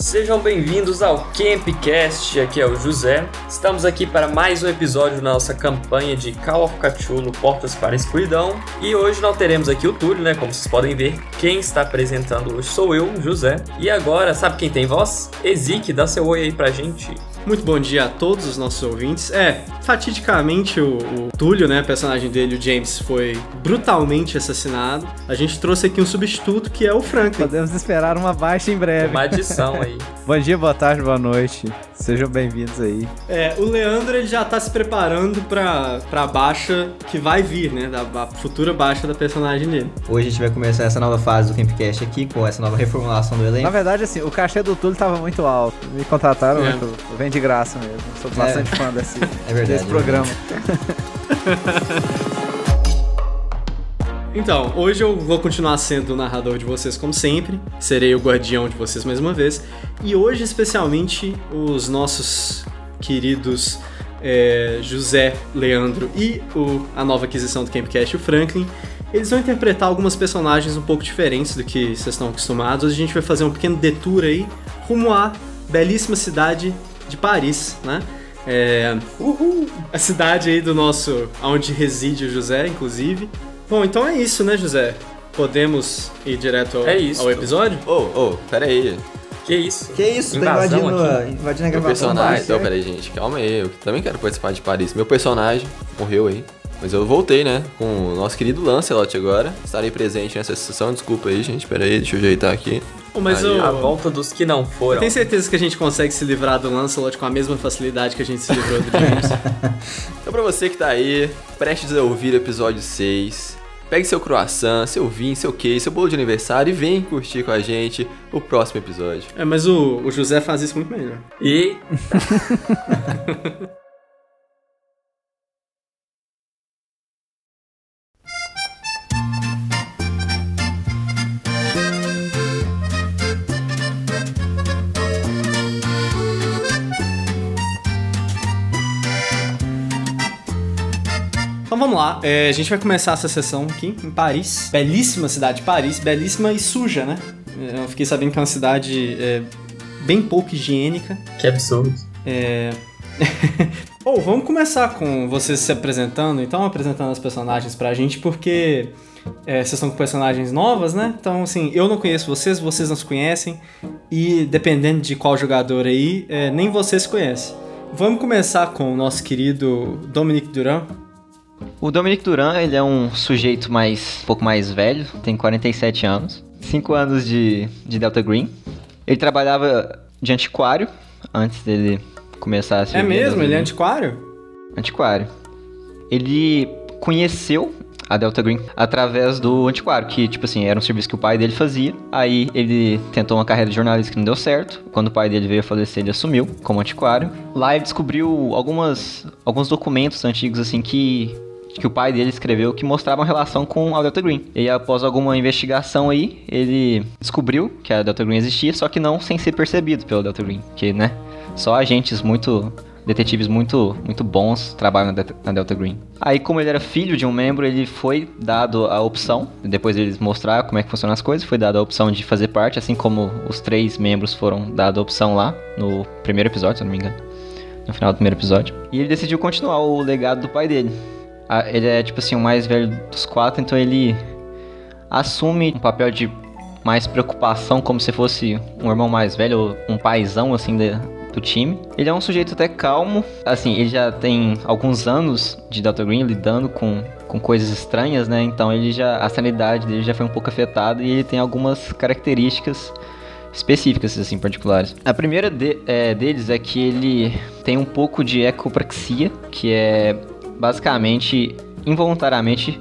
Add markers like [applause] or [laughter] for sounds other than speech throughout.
Sejam bem-vindos ao Campcast, aqui é o José. Estamos aqui para mais um episódio da nossa campanha de Call of Cthulhu Portas para a Escuridão. E hoje não teremos aqui o Túlio, né? Como vocês podem ver, quem está apresentando hoje sou eu, José. E agora, sabe quem tem voz? Ezik, dá seu oi aí pra gente. Muito bom dia a todos os nossos ouvintes. É, fatidicamente o, o Túlio, né, personagem dele, o James, foi brutalmente assassinado. A gente trouxe aqui um substituto que é o Franklin. Podemos esperar uma baixa em breve. Uma adição aí. [laughs] bom dia, boa tarde, boa noite. Sejam bem-vindos aí. É, o Leandro ele já tá se preparando pra, pra baixa que vai vir, né? Da futura baixa da personagem dele. Hoje a gente vai começar essa nova fase do Campcast aqui, com essa nova reformulação do elenco. Na verdade, assim, o cachê do Túlio tava muito alto. Me contrataram, é. vem de graça mesmo. Sou bastante é. fã desse, [laughs] é verdade, desse programa. [laughs] Então, hoje eu vou continuar sendo o narrador de vocês como sempre, serei o guardião de vocês mais uma vez, e hoje especialmente os nossos queridos é, José, Leandro e o, a nova aquisição do Campcast, o Franklin, eles vão interpretar algumas personagens um pouco diferentes do que vocês estão acostumados. Hoje a gente vai fazer um pequeno detour aí rumo à belíssima cidade de Paris, né? É, uhul, a cidade aí do nosso, onde reside o José, inclusive. Bom, então é isso, né, José? Podemos ir direto ao, é isso. ao episódio? Ô, ô, oh, pera aí. Que isso? Que isso? tá invadindo, a, invadindo a gravação. Meu personagem. Então, pera aí, gente. Calma aí. Eu também quero participar de Paris. Meu personagem morreu aí. Mas eu voltei, né? Com o nosso querido Lancelot agora. Estarei presente nessa sessão. Desculpa aí, gente. Pera aí, deixa eu ajeitar aqui. Mas aí, eu... A volta dos que não foram. Tem certeza que a gente consegue se livrar do Lancelot com a mesma facilidade que a gente se livrou do James? [laughs] então pra você que tá aí, prestes a ouvir o episódio 6, Pegue seu croissant, seu vinho, seu queijo, seu bolo de aniversário e vem curtir com a gente o próximo episódio. É, mas o, o José faz isso muito melhor. E. [laughs] lá. É, a gente vai começar essa sessão aqui em Paris. Belíssima cidade de Paris, belíssima e suja, né? Eu fiquei sabendo que é uma cidade é, bem pouco higiênica. Que absurdo. É. [laughs] Ou oh, vamos começar com vocês se apresentando, então, apresentando as personagens pra gente, porque é, vocês são com personagens novas, né? Então, assim, eu não conheço vocês, vocês não se conhecem, e dependendo de qual jogador aí, é, nem vocês se conhecem. Vamos começar com o nosso querido Dominique Duran. O Dominic Duran, ele é um sujeito mais, um pouco mais velho, tem 47 anos, 5 anos de, de Delta Green. Ele trabalhava de antiquário antes dele começar a ser. É mesmo? Ele é antiquário? Antiquário. Ele conheceu a Delta Green através do antiquário, que, tipo assim, era um serviço que o pai dele fazia. Aí ele tentou uma carreira de jornalista que não deu certo. Quando o pai dele veio a falecer, ele assumiu como antiquário. Lá ele descobriu algumas, alguns documentos antigos, assim, que que o pai dele escreveu que mostravam relação com a Delta Green. E após alguma investigação aí, ele descobriu que a Delta Green existia, só que não sem ser percebido pelo Delta Green, que, né, só agentes muito detetives muito muito bons trabalham na Delta Green. Aí, como ele era filho de um membro, ele foi dado a opção, depois eles mostrar como é que funcionam as coisas, foi dado a opção de fazer parte, assim como os três membros foram dados a opção lá no primeiro episódio, se eu não me engano. No final do primeiro episódio. E ele decidiu continuar o legado do pai dele ele é tipo assim o mais velho dos quatro, então ele assume um papel de mais preocupação, como se fosse um irmão mais velho, um paizão assim de, do time. Ele é um sujeito até calmo, assim, ele já tem alguns anos de Delta Green lidando com, com coisas estranhas, né? Então ele já a sanidade dele já foi um pouco afetada e ele tem algumas características específicas, assim, particulares. A primeira de, é, deles é que ele tem um pouco de ecopraxia, que é basicamente, involuntariamente,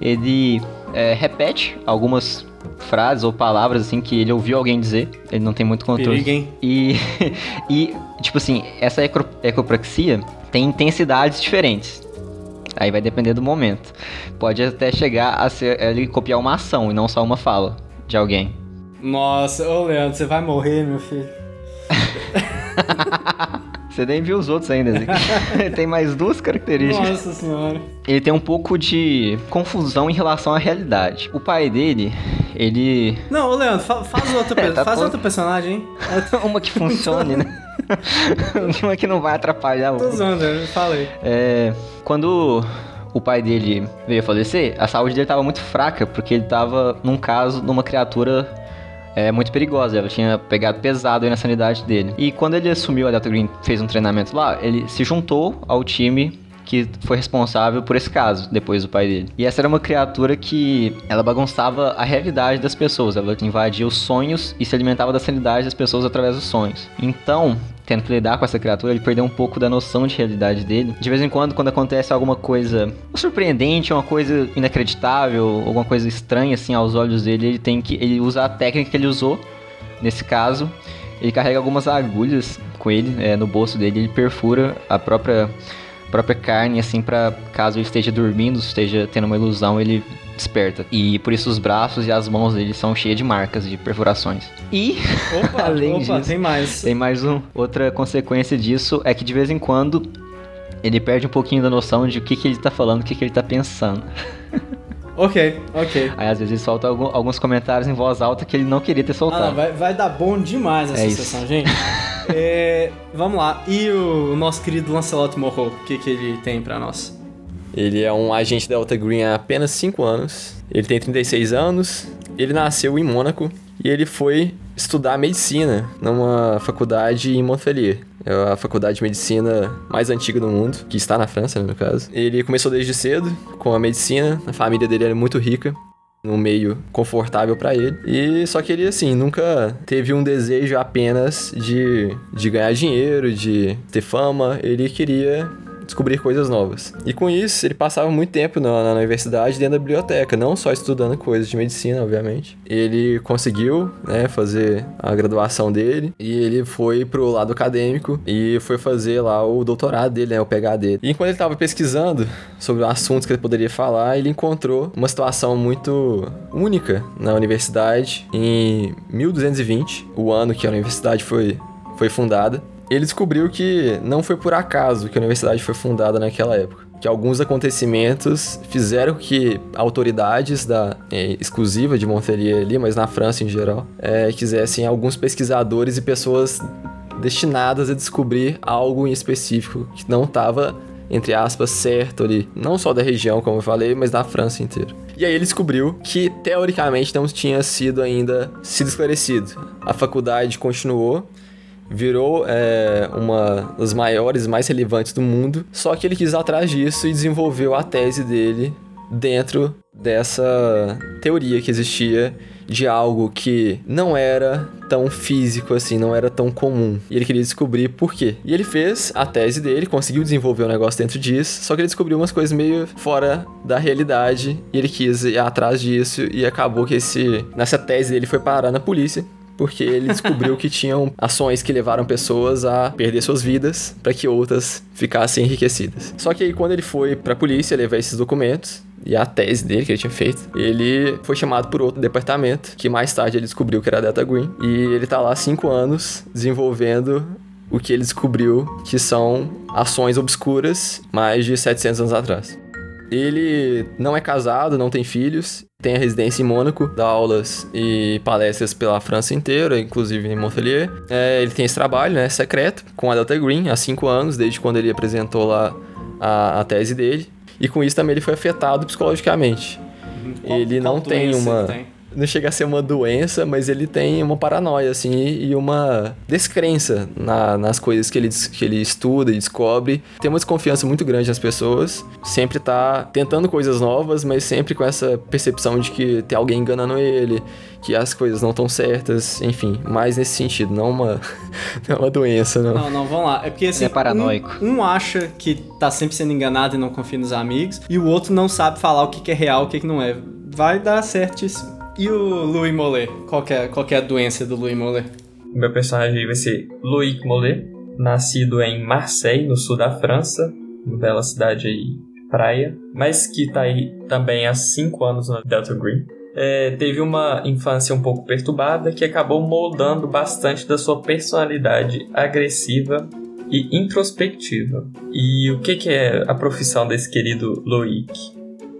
ele é, repete algumas frases ou palavras assim que ele ouviu alguém dizer, ele não tem muito controle. Perigo, e, [laughs] e, tipo assim, essa eco, ecopraxia tem intensidades diferentes. Aí vai depender do momento. Pode até chegar a ser ele copiar uma ação e não só uma fala de alguém. Nossa, ô Leandro, você vai morrer, meu filho. [laughs] Você nem viu os outros ainda. Ele [laughs] tem mais duas características. Nossa senhora. Ele tem um pouco de confusão em relação à realidade. O pai dele, ele. Não, ô Leandro, fa faz [laughs] outro, é, tá faz outro personagem, hein? [laughs] Uma que funcione, né? Uma que não vai atrapalhar. Tô zoando, fala aí. É. Quando o pai dele veio a falecer, a saúde dele estava muito fraca, porque ele estava num caso, numa criatura é, muito perigosa. Ela tinha pegado pesado aí na sanidade dele. E quando ele assumiu a Delta Green, fez um treinamento lá, ele se juntou ao time que foi responsável por esse caso, depois do pai dele. E essa era uma criatura que ela bagunçava a realidade das pessoas, ela invadia os sonhos e se alimentava da sanidade das pessoas através dos sonhos. Então, tendo que lidar com essa criatura, ele perdeu um pouco da noção de realidade dele. De vez em quando, quando acontece alguma coisa surpreendente, uma coisa inacreditável, alguma coisa estranha assim aos olhos dele, ele tem que ele usa a técnica que ele usou nesse caso. Ele carrega algumas agulhas com ele é, no bolso dele, ele perfura a própria própria carne, assim, para caso ele esteja dormindo, esteja tendo uma ilusão, ele desperta. E por isso os braços e as mãos dele são cheias de marcas, de perfurações. E, opa, [laughs] além opa, disso, tem mais. Tem mais um. Outra consequência disso é que de vez em quando ele perde um pouquinho da noção de o que, que ele tá falando, o que, que ele tá pensando. [laughs] Ok, ok. Aí às vezes ele solta alguns comentários em voz alta que ele não queria ter soltado. Ah, não, vai, vai dar bom demais essa é sessão, gente. [laughs] é, vamos lá. E o, o, nosso querido Lancelot Morro, o que, que ele tem para nós? Ele é um agente da Delta Green há apenas 5 anos. Ele tem 36 anos. Ele nasceu em Mônaco e ele foi estudar medicina numa faculdade em Montpellier. É a faculdade de medicina mais antiga do mundo, que está na França, né, no caso. Ele começou desde cedo com a medicina, a família dele era muito rica, num meio confortável para ele. E só que ele, assim, nunca teve um desejo apenas de, de ganhar dinheiro, de ter fama. Ele queria descobrir coisas novas. E com isso, ele passava muito tempo na, na, universidade dentro da biblioteca, não só estudando coisas de medicina, obviamente. Ele conseguiu, né, fazer a graduação dele e ele foi pro lado acadêmico e foi fazer lá o doutorado dele, né, o PhD. E enquanto ele estava pesquisando sobre assuntos que ele poderia falar, ele encontrou uma situação muito única na universidade em 1220, o ano que a universidade foi foi fundada ele descobriu que não foi por acaso que a universidade foi fundada naquela época. Que alguns acontecimentos fizeram que autoridades da é, exclusiva de Montpellier ali, mas na França em geral, é, quisessem alguns pesquisadores e pessoas destinadas a descobrir algo em específico que não estava entre aspas, certo ali, não só da região, como eu falei, mas da França inteira. E aí ele descobriu que, teoricamente, não tinha sido ainda sido esclarecido. A faculdade continuou virou é, uma das maiores, mais relevantes do mundo. Só que ele quis atrás disso e desenvolveu a tese dele dentro dessa teoria que existia de algo que não era tão físico assim, não era tão comum. E ele queria descobrir por quê. E ele fez a tese dele, conseguiu desenvolver um negócio dentro disso, só que ele descobriu umas coisas meio fora da realidade e ele quis ir atrás disso e acabou que esse nessa tese dele foi parar na polícia porque ele descobriu que tinham ações que levaram pessoas a perder suas vidas para que outras ficassem enriquecidas. Só que aí quando ele foi para a polícia levar esses documentos, e a tese dele que ele tinha feito, ele foi chamado por outro departamento, que mais tarde ele descobriu que era a Delta Green, e ele tá lá cinco anos desenvolvendo o que ele descobriu que são ações obscuras mais de 700 anos atrás. Ele não é casado, não tem filhos, tem a residência em Mônaco, dá aulas e palestras pela França inteira, inclusive em Montpellier. É, ele tem esse trabalho, né, secreto, com a Delta Green há cinco anos, desde quando ele apresentou lá a, a tese dele. E com isso também ele foi afetado psicologicamente. Uhum. Qual, ele não tem uma. Tem? Não chega a ser uma doença, mas ele tem uma paranoia, assim, e uma descrença na, nas coisas que ele, que ele estuda e descobre. Tem uma desconfiança muito grande nas pessoas, sempre tá tentando coisas novas, mas sempre com essa percepção de que tem alguém enganando ele, que as coisas não estão certas, enfim, mais nesse sentido, não uma, [laughs] não uma doença, não. Não, não, vamos lá. É porque assim, é paranoico. Um, um, acha que tá sempre sendo enganado e não confia nos amigos, e o outro não sabe falar o que, que é real, o que, que não é. Vai dar certíssimo. E o Louis Mollet? Qual é, qual é a doença do Louis Mollet? Meu personagem vai ser Loïc Mollet, nascido em Marseille, no sul da França, uma bela cidade aí, praia, mas que está aí também há 5 anos no Delta Green. É, teve uma infância um pouco perturbada que acabou moldando bastante da sua personalidade agressiva e introspectiva. E o que, que é a profissão desse querido Loïc?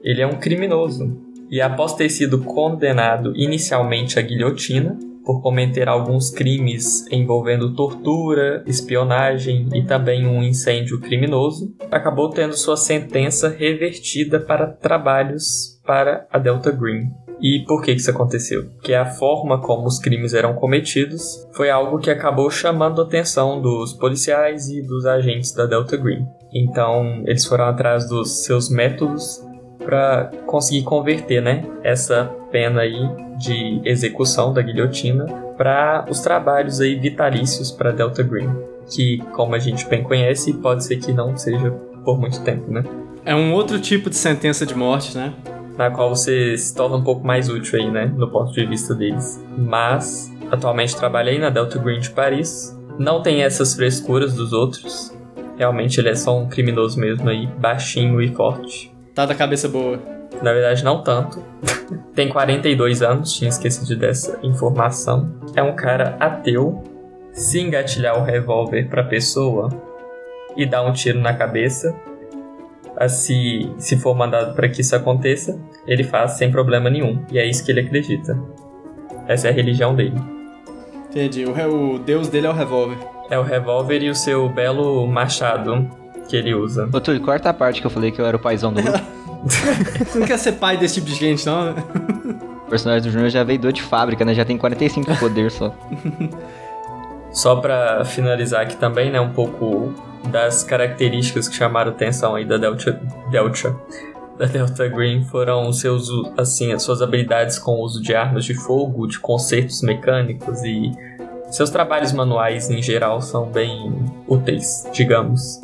Ele é um criminoso E após ter sido condenado inicialmente à guilhotina, por cometer alguns crimes envolvendo tortura, espionagem e também um incêndio criminoso, acabou tendo sua sentença revertida para trabalhos para a Delta Green. E por que isso aconteceu? Que a forma como os crimes eram cometidos foi algo que acabou chamando a atenção dos policiais e dos agentes da Delta Green. Então, eles foram atrás dos seus métodos para conseguir converter, né, essa pena aí de execução da guilhotina para os trabalhos aí vitalícios para Delta Green, que como a gente bem conhece, pode ser que não seja por muito tempo, né? É um outro tipo de sentença de morte, né? Na qual você se torna um pouco mais útil aí, né, no ponto de vista deles. Mas atualmente trabalhei na Delta Green de Paris. Não tem essas frescuras dos outros. Realmente ele é só um criminoso mesmo aí, baixinho e forte. Tá da cabeça boa. Na verdade, não tanto. [laughs] Tem 42 anos, tinha esquecido dessa informação. É um cara ateu. Se engatilhar o revólver pra pessoa e dar um tiro na cabeça, se, se for mandado para que isso aconteça, ele faz sem problema nenhum. E é isso que ele acredita. Essa é a religião dele. Entendi. O, o deus dele é o revólver. É o revólver e o seu belo machado que ele usa. Ô, Túlio, corta a parte que eu falei que eu era o paizão do grupo. [laughs] Você não quer ser pai desse tipo de gente, não? O personagem do Júnior já veio do de fábrica, né? Já tem 45 poder só. [laughs] Só pra finalizar aqui também, né? Um pouco das características que chamaram atenção aí da Delta, Delta, da Delta Green foram seus, assim, as suas habilidades com o uso de armas de fogo, de concertos mecânicos e seus trabalhos manuais em geral são bem úteis, digamos.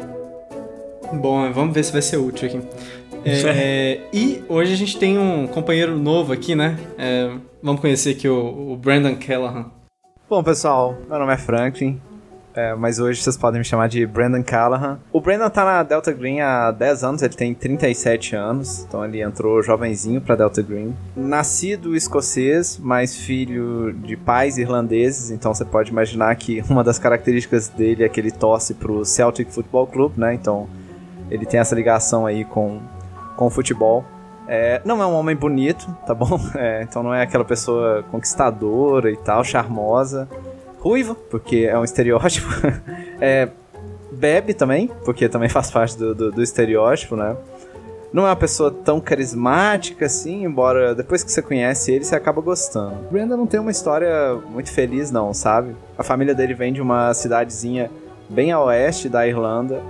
Bom, vamos ver se vai ser útil aqui. É, e hoje a gente tem um companheiro novo aqui, né? É, vamos conhecer aqui o, o, Brandon Callahan. Bom, pessoal, meu nome é Franklin, é, mas hoje vocês podem me chamar de Brandon Callahan. O Brandon tá na Delta Green há 10 anos, ele tem 37 anos, então ele entrou jovenzinho pra Delta Green. Nascido escocês, mas filho de pais irlandeses, então você pode imaginar que uma das características dele é que ele torce pro Celtic Football Club, né? Então ele tem essa ligação aí com com o futebol. É, não é um homem bonito, tá bom? [laughs] É, então não é aquela pessoa conquistadora e tal, charmosa. Ruivo, porque é um estereótipo. [laughs] é, bebe também, porque também faz parte do, do, do, estereótipo, né? Não é uma pessoa tão carismática assim, embora depois que você conhece ele, você acaba gostando. Brenda não tem uma história muito feliz, não, sabe? A família dele vem de uma cidadezinha bem a oeste da Irlanda.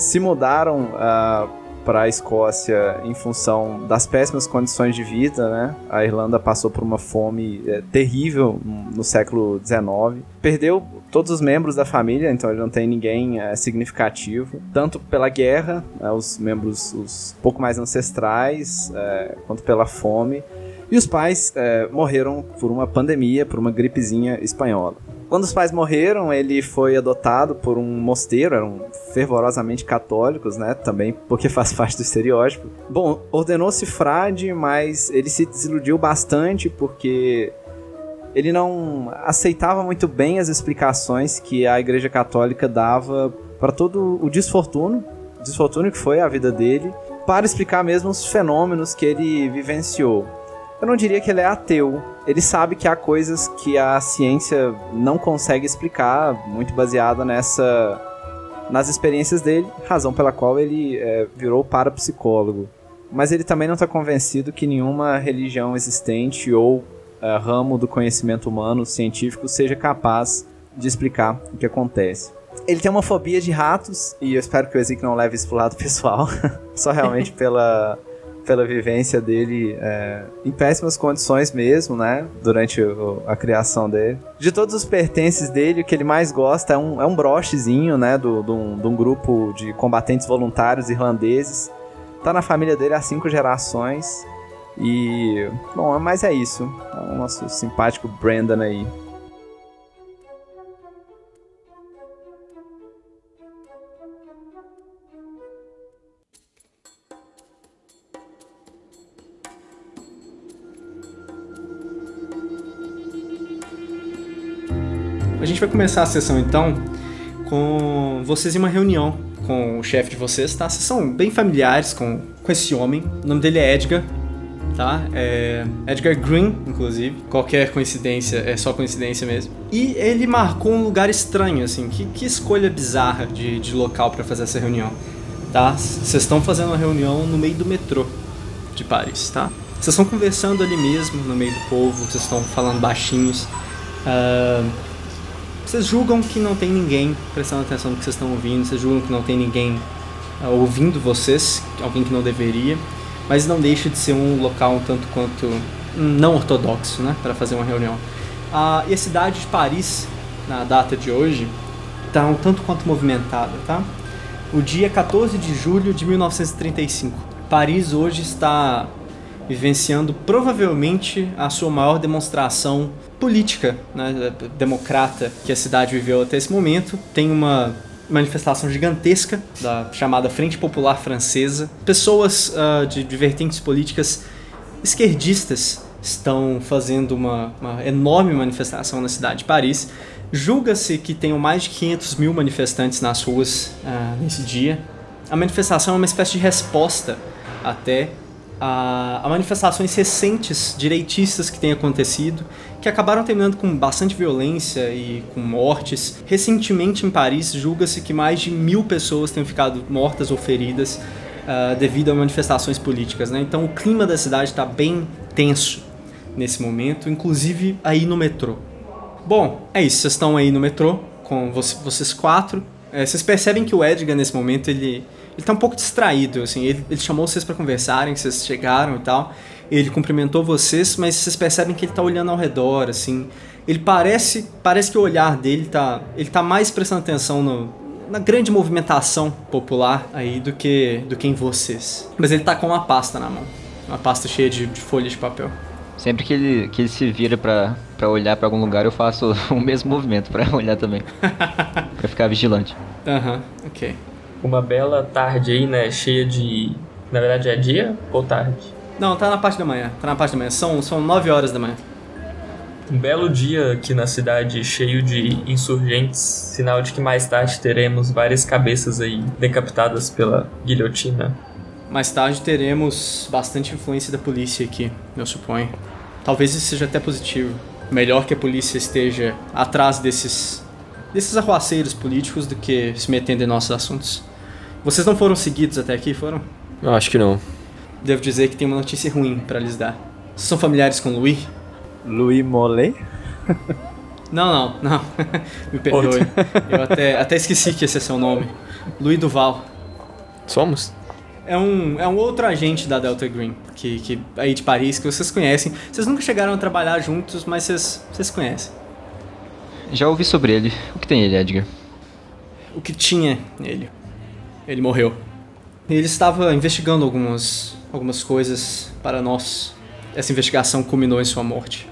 Se mudaram uh, para a Escócia em função das péssimas condições de vida, né? A Irlanda passou por uma fome é, terrível no século XIX. Perdeu todos os membros da família, então ele não tem ninguém é, significativo, tanto pela guerra, é, os membros os pouco mais ancestrais, é, quanto pela fome. E os pais morreram por uma pandemia, por uma gripezinha espanhola. Quando os pais morreram, ele foi adotado por um mosteiro, eram fervorosamente católicos, né? Também porque [laughs] faz parte do estereótipo. Bom, ordenou-se frade, mas ele se desiludiu bastante porque ele não aceitava muito bem as explicações que a Igreja Católica dava para todo o desfortuno, desfortuno que foi a vida dele, para explicar mesmo os fenômenos que ele vivenciou. Eu não diria que ele é ateu. Ele sabe que há coisas que a ciência não consegue explicar, muito baseada nessa nas experiências dele, razão pela qual ele é, virou parapsicólogo. Mas ele também não está convencido que nenhuma religião existente ou é, ramo do conhecimento humano científico seja capaz de explicar o que acontece. Ele tem uma fobia de ratos, e eu espero que o Ezequiel não leve isso pro lado pessoal, [laughs] só realmente pela pela vivência dele é, em péssimas condições mesmo, né? Durante o, a criação dele. De todos os pertences dele, o que ele mais gosta é um, é um brochezinho, né? Do, do, um, de um grupo de combatentes voluntários irlandeses. Tá na família dele há cinco gerações. E, bom, mas é isso. É o nosso simpático Brandon aí. A gente vai começar a sessão então com vocês em uma reunião com o chefe de vocês, tá? Vocês são bem familiares com, com esse homem. O nome dele é Edgar. tá? É Edgar Green, inclusive. Qualquer coincidência é só coincidência mesmo. E ele marcou um lugar estranho, assim. Que, que escolha bizarra de, de local para fazer essa reunião, tá? Vocês estão fazendo uma reunião no meio do metrô de Paris, tá? Vocês estão conversando ali mesmo, no meio do povo, vocês estão falando baixinhos. Uh, vocês julgam que não tem ninguém prestando atenção no que vocês estão ouvindo, vocês julgam que não tem ninguém uh, ouvindo vocês, alguém que não deveria, mas não deixa de ser um local um tanto quanto não ortodoxo, né, para fazer uma reunião. Uh, e a cidade de Paris, na data de hoje, está um tanto quanto movimentada, tá? O dia 14 de julho de 1935. Paris hoje está vivenciando provavelmente a sua maior demonstração política, né, democrata que a cidade viveu até esse momento. Tem uma manifestação gigantesca da chamada Frente Popular Francesa. Pessoas uh, de, vertentes políticas esquerdistas estão fazendo uma, uma enorme manifestação na cidade de Paris. Julga-se que tenham mais de 500 mil manifestantes nas ruas uh, nesse dia. A manifestação é uma espécie de resposta até a, a, manifestações recentes direitistas que têm acontecido, que acabaram terminando com bastante violência e com mortes. Recentemente em Paris, julga-se que mais de mil pessoas tenham ficado mortas ou feridas uh, devido a manifestações políticas. Né? Então o clima da cidade está bem tenso nesse momento, inclusive aí no metrô. Bom, é isso, vocês estão aí no metrô com vocês quatro. É, vocês percebem que o Edgar nesse momento ele ele tá um pouco distraído, assim. Ele, ele chamou vocês para conversarem, vocês chegaram e tal. Ele cumprimentou vocês, mas vocês percebem que ele tá olhando ao redor, assim. Ele parece, parece que o olhar dele tá, ele tá mais prestando atenção no, na grande movimentação popular aí do que, do que em vocês. Mas ele tá com uma pasta na mão, uma pasta cheia de, de folhas de papel. Sempre que ele, que ele se vira pra, pra olhar pra algum lugar, eu faço [laughs] o mesmo movimento pra [laughs] olhar também. [laughs] pra ficar vigilante. Aham, uhum, ok uma bela tarde aí, né? Cheia de. Na verdade é dia ou tarde? Não, tá na parte da manhã. Tá na parte da manhã. São, são 9 horas da manhã. Um belo dia aqui na cidade, cheio de insurgentes, sinal de que mais tarde teremos várias cabeças aí decapitadas pela guilhotina. Mais tarde teremos bastante influência da polícia aqui, eu suponho. Talvez isso seja até positivo. Melhor que a polícia esteja atrás desses desses arruaceiros políticos do que se metendo em nossos assuntos. Vocês não foram seguidos até aqui, foram? Eu acho que não. Devo dizer que tem uma notícia ruim para lhes dar. Vocês são familiares com Louis? Louis Mollet? não, não, não. [laughs] Me perdoe. Eu até, até esqueci que esse é seu nome. Louis Duval. Somos? É um, é um outro agente da Delta Green, que, que aí de Paris, que vocês conhecem. Vocês nunca chegaram a trabalhar juntos, mas vocês, vocês conhecem. Já ouvi sobre ele. O que tem ele, Edgar? O que tinha ele. Ele morreu. Ele estava investigando algumas, algumas coisas para nós. Essa investigação culminou em sua morte.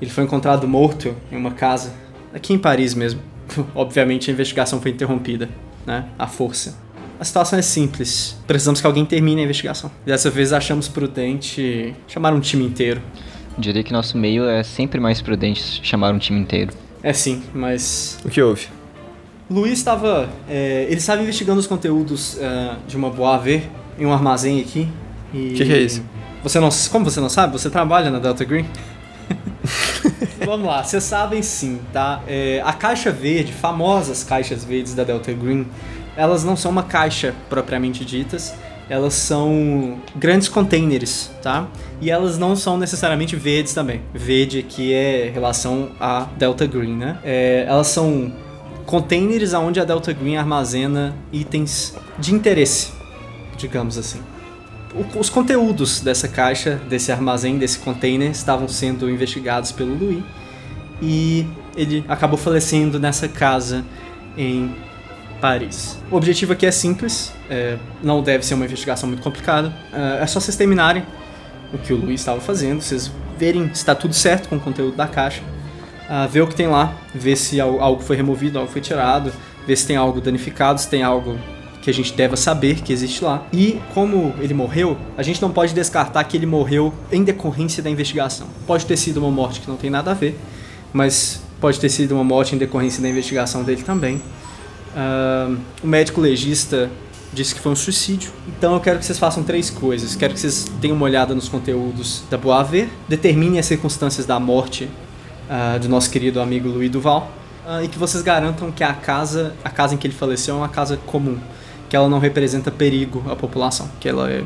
Ele foi encontrado morto em uma casa, aqui em Paris mesmo. [laughs] Obviamente a investigação foi interrompida, né? À força. A situação é simples. Precisamos que alguém termine a investigação. Dessa vez achamos prudente chamar um time inteiro. Diria que nosso meio é sempre mais prudente chamar um time inteiro. É sim, mas. O que houve? Luiz estava. É, ele estava investigando os conteúdos é, de uma Boave em um armazém aqui. O que, que, é isso? Você não, como você não sabe? Você trabalha na Delta Green? [laughs] Vamos lá, vocês sabem sim, tá? É, a caixa verde, famosas caixas verdes da Delta Green, elas não são uma caixa propriamente ditas, elas são grandes containers, tá? E elas não são necessariamente verdes também. Verde aqui é relação a Delta Green, né? É, elas são containers onde a Delta Green armazena itens de interesse, digamos assim. Os conteúdos dessa caixa, desse armazém, desse container, estavam sendo investigados pelo Louis e ele acabou falecendo nessa casa em Paris. O objetivo aqui é simples, é, não deve ser uma investigação muito complicada. É, é só vocês terminarem o que o Luiz estava fazendo, vocês verem se está tudo certo com o conteúdo da caixa, uh, ver o que tem lá, ver se algo foi removido, algo foi tirado, ver se tem algo danificado, se tem algo que a gente deva saber que existe lá. E como ele morreu, a gente não pode descartar que ele morreu em decorrência da investigação. Pode ter sido uma morte que não tem nada a ver, mas pode ter sido uma morte em decorrência da investigação dele também. Uh, o médico legista disse que foi um suicídio. Então eu quero que vocês façam três coisas. Quero que vocês tenham uma olhada nos conteúdos da Boaver, determinem as circunstâncias da morte uh, do nosso querido amigo Luiz Duval uh, e que vocês garantam que a casa, a casa em que ele faleceu é uma casa comum, que ela não representa perigo à população, que ela é,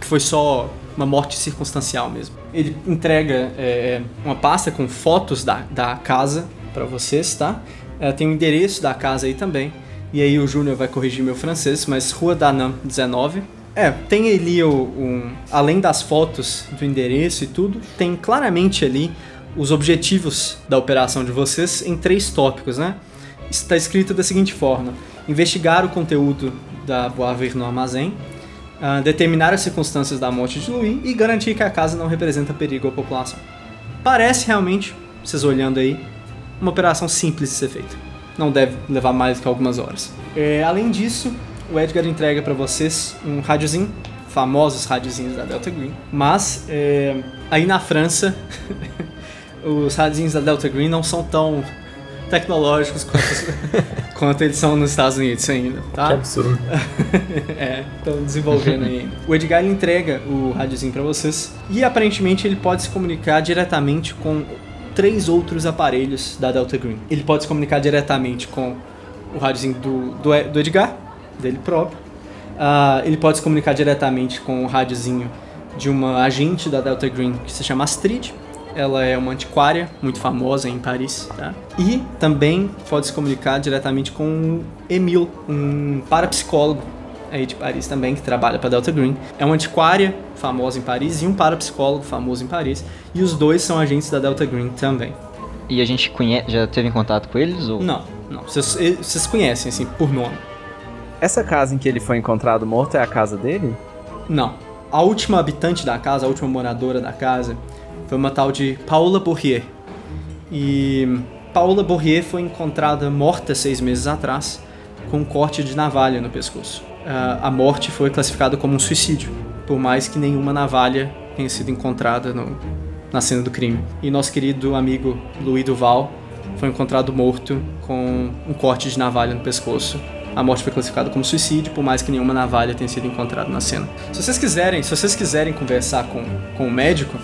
que foi só uma morte circunstancial mesmo. Ele entrega é, uma pasta com fotos da, da casa para vocês, tá? É, tem o endereço da casa aí também. E aí o Júnior vai corrigir meu francês, mas Rua Danam 19. É, tem ali o, um, além das fotos do endereço e tudo, tem claramente ali os objetivos da operação de vocês em três tópicos, né? Está escrito da seguinte forma: investigar o conteúdo da Boaver no armazém, uh, determinar as circunstâncias da morte de Louis e garantir que a casa não representa perigo à população. Parece realmente, vocês olhando aí, uma operação simples de ser feita. Não deve levar mais do que algumas horas. É, além disso, o Edgar entrega para vocês um rádiozinho, famosos rádiozinhos da Delta Green. Mas é, aí na França, [laughs] os rádiozinhos da Delta Green não são tão tecnológicos quanto, [laughs] quanto eles são nos Estados Unidos ainda, tá? Que absurdo. [laughs] é, estão desenvolvendo ainda. O Edgar entrega o rádiozinho para vocês e aparentemente ele pode se comunicar diretamente com três outros aparelhos da Delta Green. Ele pode se comunicar diretamente com o rádiozinho do, do, do Edgar, dele próprio. Uh, ele pode se comunicar diretamente com o rádiozinho de uma agente da Delta Green que se chama Astrid. Ela é uma antiquária muito famosa em Paris, tá? E também pode se comunicar diretamente com o Emil, um parapsicólogo aí de Paris também, que trabalha para Delta Green. É uma antiquária famosa em Paris e um parapsicólogo famoso em Paris. E os dois são agentes da Delta Green também. E a gente conhece, já teve em contato com eles? Ou? Não, não. Vocês, eh, vocês conhecem, assim, por nome. Essa casa em que ele foi encontrado morto é a casa dele? Não. A última habitante da casa, a última moradora da casa, foi uma tal de Paula Bourrier. E Paula Bourrier foi encontrada morta seis meses atrás, com um corte de navalha no pescoço a morte foi classificada como um suicídio, por mais que nenhuma navalha tenha sido encontrada no, na cena do crime. E nosso querido amigo Louis Duval foi encontrado morto com um corte de navalha no pescoço. A morte foi classificada como suicídio, por mais que nenhuma navalha tenha sido encontrada na cena. Se vocês quiserem, se vocês quiserem conversar com, com o médico,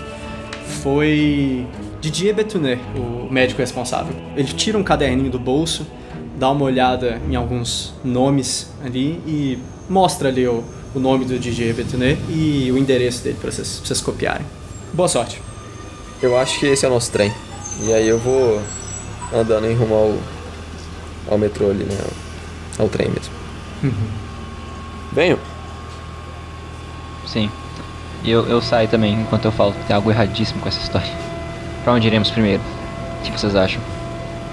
foi Didier Betunet, o médico responsável. Ele tira um caderninho do bolso dá uma olhada em alguns nomes ali e mostra ali o, o nome do DJ Betunet e o endereço dele para vocês, vocês copiarem. Boa sorte. Eu acho que esse é o nosso trem. E aí eu vou andando em rumo ao, ao metrô ali, né? Ao trem mesmo. Uhum. Venho. Sim. E eu, eu saio também enquanto eu falo que tem algo erradíssimo com essa história. Pra onde iremos primeiro? O que vocês acham?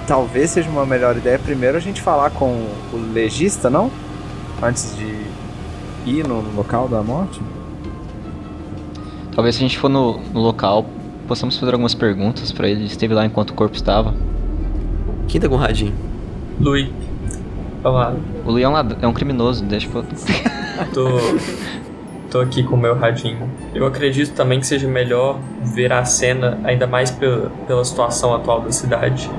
talvez seja uma melhor ideia primeiro a gente falar com o legista, não? Antes de ir no local da morte? Talvez se a gente for no, no local, possamos fazer algumas perguntas para ele. Esteve lá enquanto o corpo estava. Quem tá com o radinho? Louis. Olá. O Louis é um, é um criminoso, deixa eu... Tô... [laughs] Tô aqui com o meu radinho. Eu acredito também que seja melhor ver a cena, ainda mais pela, pela situação atual da cidade,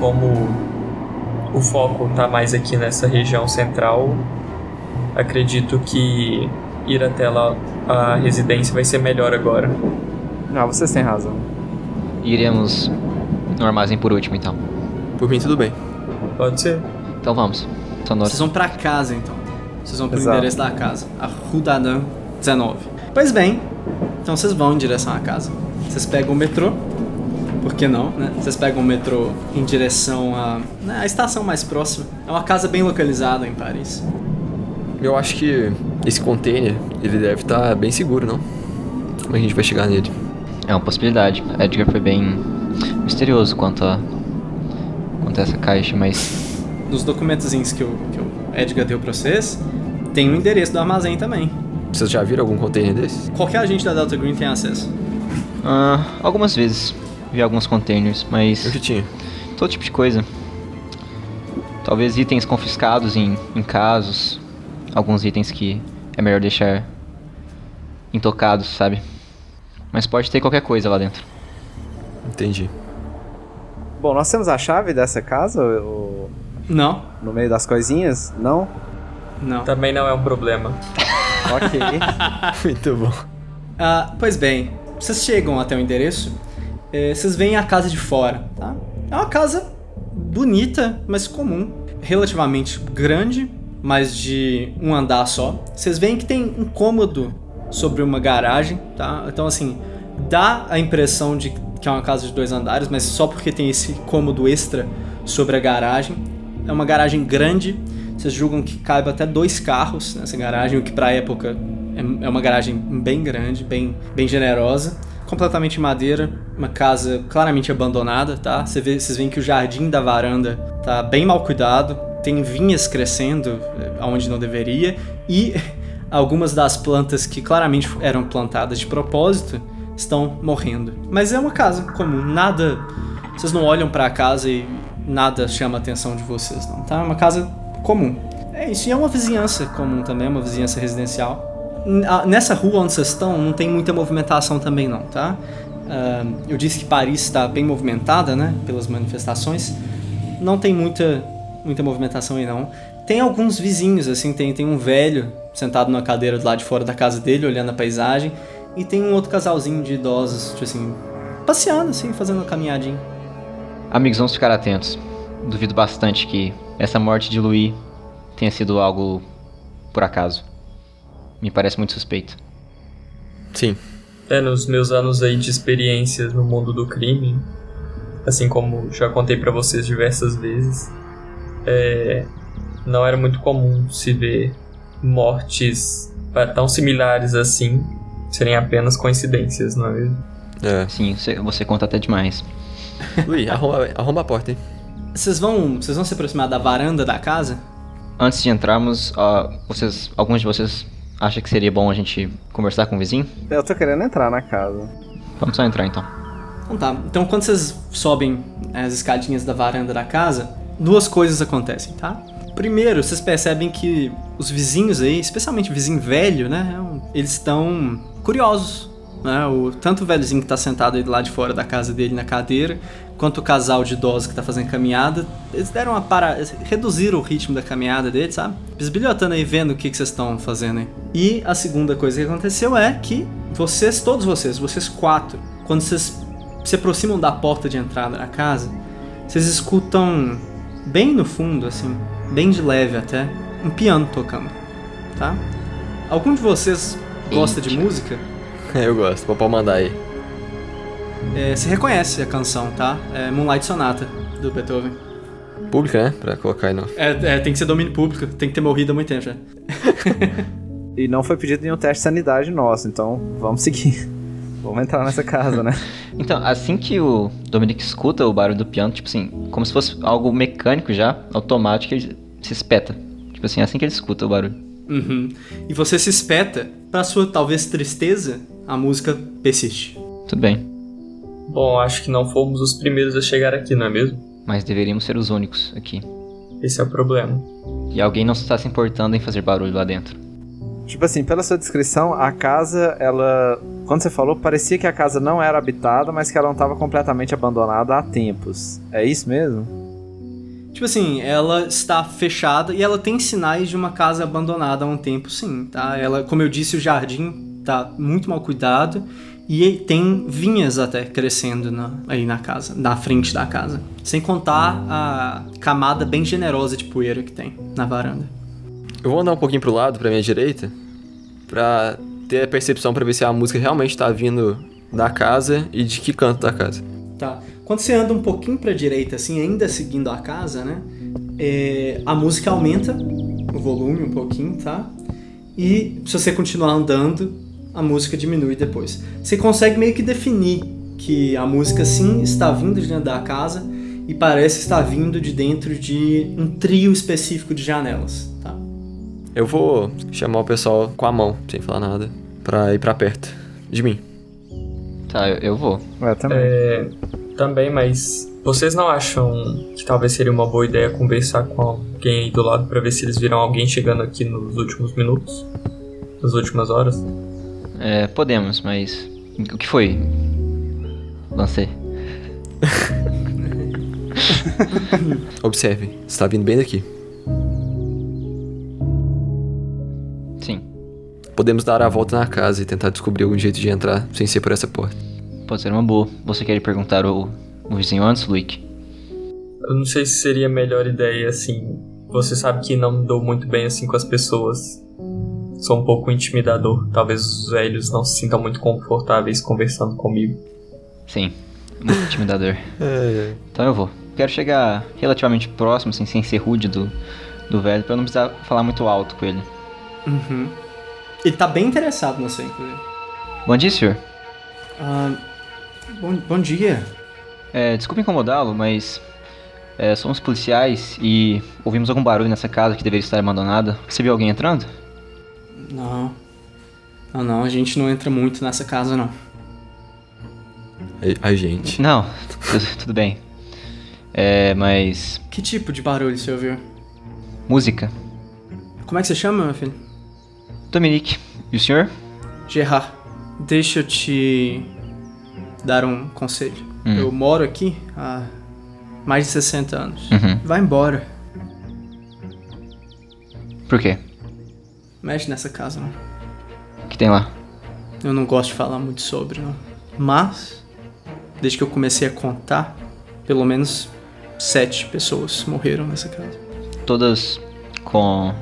como o foco está mais aqui nessa região central, acredito que ir até lá a residência vai ser melhor agora. Não, vocês têm razão. Iremos no armazém por último, então. Por mim, tudo bem. Pode ser. Então vamos. Vocês vão pra casa, então. Vocês vão pro Exato. endereço da casa. A Rue Danan 19. Pois bem, então vocês vão em direção à casa. Vocês pegam o metrô por que não, né? Vocês pegam o metrô em direção à, né, à estação mais próxima. É uma casa bem localizada em Paris. Eu acho que esse container, ele deve estar tá bem seguro, não? Como a gente vai chegar nele? É uma possibilidade. Edgar foi bem misterioso quanto a, quanto a essa caixa, mas... Nos documentozinhos que o, que o Edgar deu pra vocês, tem o endereço do armazém também. Vocês já viram algum container desse? Qualquer agente da Delta Green tem acesso. Uh, algumas vezes vi alguns containers, mas. O que tinha? Todo tipo de coisa. Talvez itens confiscados em, em casos. Alguns itens que é melhor deixar intocados, sabe? Mas pode ter qualquer coisa lá dentro. Entendi. Bom, nós temos a chave dessa casa? Ou... Não. No meio das coisinhas? Não? Não. Também não é um problema. [laughs] ok. [laughs] Muito bom. Ah, pois bem, vocês chegam até o endereço, eh, vocês veem a casa de fora, tá? É uma casa bonita, mas comum. Relativamente grande, mas de um andar só. Vocês veem que tem um cômodo sobre uma garagem, tá? Então, assim, dá a impressão de que é uma casa de dois andares, mas só porque tem esse cômodo extra sobre a garagem. É uma garagem grande, vocês julgam que cabe até dois carros nessa garagem, o que pra época é é uma garagem bem grande, bem, bem generosa. Completamente madeira, uma casa claramente abandonada, tá? Vê, vocês veem que o jardim da varanda tá bem mal cuidado, tem vinhas crescendo eh, aonde não deveria e [laughs] algumas das plantas que claramente eram plantadas de propósito estão morrendo. Mas é uma casa comum, nada. Vocês não olham pra casa e nada chama a atenção de vocês, não, tá? É uma casa comum. É isso, e é uma vizinhança comum também, uma vizinhança residencial. Nessa rua onde vocês estão, não tem muita movimentação também, não, tá? Ah, eu disse que Paris está bem movimentada, né? Pelas manifestações. Não tem muita, muita movimentação aí, não. Tem alguns vizinhos, assim, tem, tem um velho sentado numa cadeira do lado de fora da casa dele, olhando a paisagem. E tem um outro casalzinho de idosos, tipo assim, passeando, assim, fazendo uma caminhadinha. Amigos, vamos ficar atentos. Duvido bastante que essa morte de Louis tenha sido algo por acaso. Me parece muito suspeito. Sim. É, nos meus anos aí de experiências no mundo do crime, assim como já contei pra vocês diversas vezes, é, não era muito comum se ver mortes tão similares assim serem apenas coincidências, não é mesmo? É. Sim, você, você conta até demais. Luiz, arruma, arruma a porta, hein? Vocês vão, vocês vão se aproximar da varanda da casa? Antes de entrarmos, ó, vocês, alguns de vocês acham que seria bom a gente conversar com o vizinho? Eu tô querendo entrar na casa. Vamos só entrar então. Então tá. Então quando vocês sobem as escadinhas da varanda da casa, duas coisas acontecem, tá? Primeiro, vocês percebem que os vizinhos aí, especialmente o vizinho velho, né? é Eles estão curiosos. Né? O, tanto o velhozinho que tá sentado aí do lado de fora da casa dele na cadeira, quanto o casal de idosos que tá fazendo caminhada, eles deram uma para... reduziram o ritmo da caminhada deles, sabe? Bisbilhotando aí, vendo o que, que vocês estão fazendo aí. E a segunda coisa que aconteceu é que vocês, todos vocês, vocês quatro, quando vocês se aproximam da porta de entrada da casa, vocês escutam bem no fundo, assim, bem de leve até, um piano tocando, tá? Algum de vocês gosta de Eita. música? É, [laughs] eu gosto. Vou mandar aí. É, você reconhece a canção, tá? É Moonlight Sonata, do Beethoven. Pública, né? Pra colocar aí no. É, é, tem que ser domínio público, tem que ter morrido há muito tempo já. [laughs] E não foi pedido nenhum teste de sanidade nosso, então vamos seguir. Vamos entrar nessa casa, né? [laughs] Então, assim que o Dominic escuta o barulho do piano, tipo assim, como se fosse algo mecânico já, automático, ele se espeta. Tipo assim, assim que ele escuta o barulho. Uhum. E você se espeta, pra sua talvez tristeza, a música persiste. Tudo bem, Bom, acho que não fomos os primeiros a chegar aqui, não é mesmo? mas deveríamos ser os únicos aqui. Esse é o problema. E alguém não está se importando em fazer barulho lá dentro. Tipo assim, pela sua descrição, a casa, ela. Quando você falou, parecia que a casa não era habitada, mas que ela não estava completamente abandonada há tempos. É isso mesmo? Tipo assim, ela está fechada e ela tem sinais de uma casa abandonada há um tempo, sim, tá? Ela, como eu disse, o jardim tá muito mal cuidado e tem vinhas até crescendo na- aí na casa, na frente da casa. Sem contar a camada bem generosa de poeira que tem na varanda. Eu vou andar um pouquinho pro lado, pra minha direita, pra ter a percepção pra ver se a música realmente tá vindo da casa e de que canto da casa. Tá. Quando você anda um pouquinho pra direita, assim, ainda seguindo a casa, né? é, a música aumenta o volume um pouquinho, tá? E se você continuar andando, a música diminui depois. Você consegue meio que definir que a música sim está vindo de dentro da casa e parece estar vindo de dentro de um trio específico de janelas, tá? Eu vou chamar o pessoal com a mão, sem falar nada, pra ir pra perto de mim. Tá, eu, eu vou. Ué, também. É, também, mas vocês não acham que talvez seria uma boa ideia conversar com alguém aí do lado pra ver se eles viram alguém chegando aqui nos últimos minutos? Nas últimas horas? É, podemos, mas. O que foi? Lancei. [laughs] Observe, está vindo bem daqui. podemos dar a volta na casa e tentar descobrir algum jeito de entrar sem ser por essa porta. Pode ser uma boa. Você quer perguntar o, o vizinho antes, Luke? Eu não sei se seria a melhor ideia, assim. Você sabe que não me dou muito bem assim com as pessoas. Sou um pouco intimidador. Talvez os velhos não se sintam muito confortáveis conversando comigo. Sim, muito intimidador. [laughs] Então eu vou. Quero chegar relativamente próximo, assim, sem ser rude do, do velho, pra eu não precisar falar muito alto com ele. Uhum. Ele tá bem interessado no você, inclusive. Bom dia, senhor. Ah, bom, bom dia. É, desculpe incomodá-lo, mas é, somos policiais e ouvimos algum barulho nessa casa que deveria estar abandonada. Você viu alguém entrando? Não. Não, não, a gente não entra muito nessa casa, não. A, a gente. Não, tudo, tudo bem. É, mas. Que tipo de barulho você ouviu? Música. Como é que você chama, meu filho? Dominique, e o senhor? Gerard, deixa eu te dar um conselho. Hum. Eu moro aqui há mais de 60 anos. Uhum. Vai embora. Por quê? Mexe nessa casa, não. O que tem lá? Eu não gosto de falar muito sobre, não. Mas, desde que eu comecei a contar, pelo menos sete pessoas morreram nessa casa. Todas com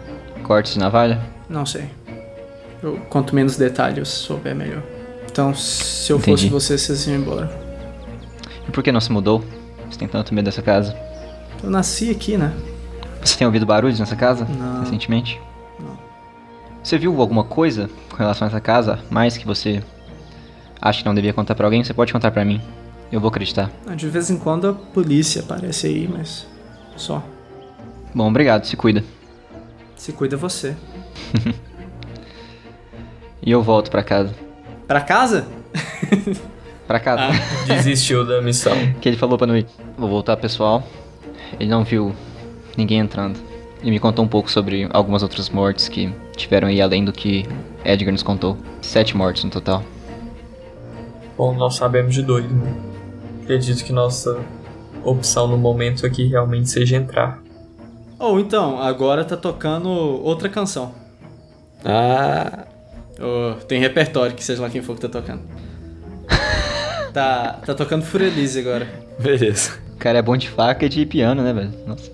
cortes de navalha? Não sei. Eu, quanto menos detalhes souber, melhor. Então, se eu Entendi. fosse você, vocês iam embora. E por que não se mudou? Você tem tanto medo dessa casa? Eu nasci aqui, né? Você tem ouvido barulhos nessa casa? Não. Recentemente? Não. Você viu alguma coisa com relação a essa casa? Mais que você acha que não devia contar pra alguém? Você pode contar pra mim. Eu vou acreditar. Ah, De vez em quando a polícia aparece aí, mas só. Bom, obrigado. Se cuida. Se cuida você. [laughs] E eu volto pra casa. Pra casa? [laughs] Pra casa. Desistiu da missão. [laughs] que ele falou pra noite. Vou voltar, pessoal. Ele não viu ninguém entrando. E me contou um pouco sobre algumas outras mortes que tiveram aí além do que Edgar nos contou. Sete mortes no total. Bom, nós sabemos de dois, né? Acredito que nossa opção no momento aqui realmente seja entrar. Ou então, agora tá tocando outra canção. Ah, Ou tem repertório, que seja lá quem for que tá tocando. [laughs] tá, tá tocando Furelise agora. beleza. O cara é bom de faca e de piano, né, velho? Nossa.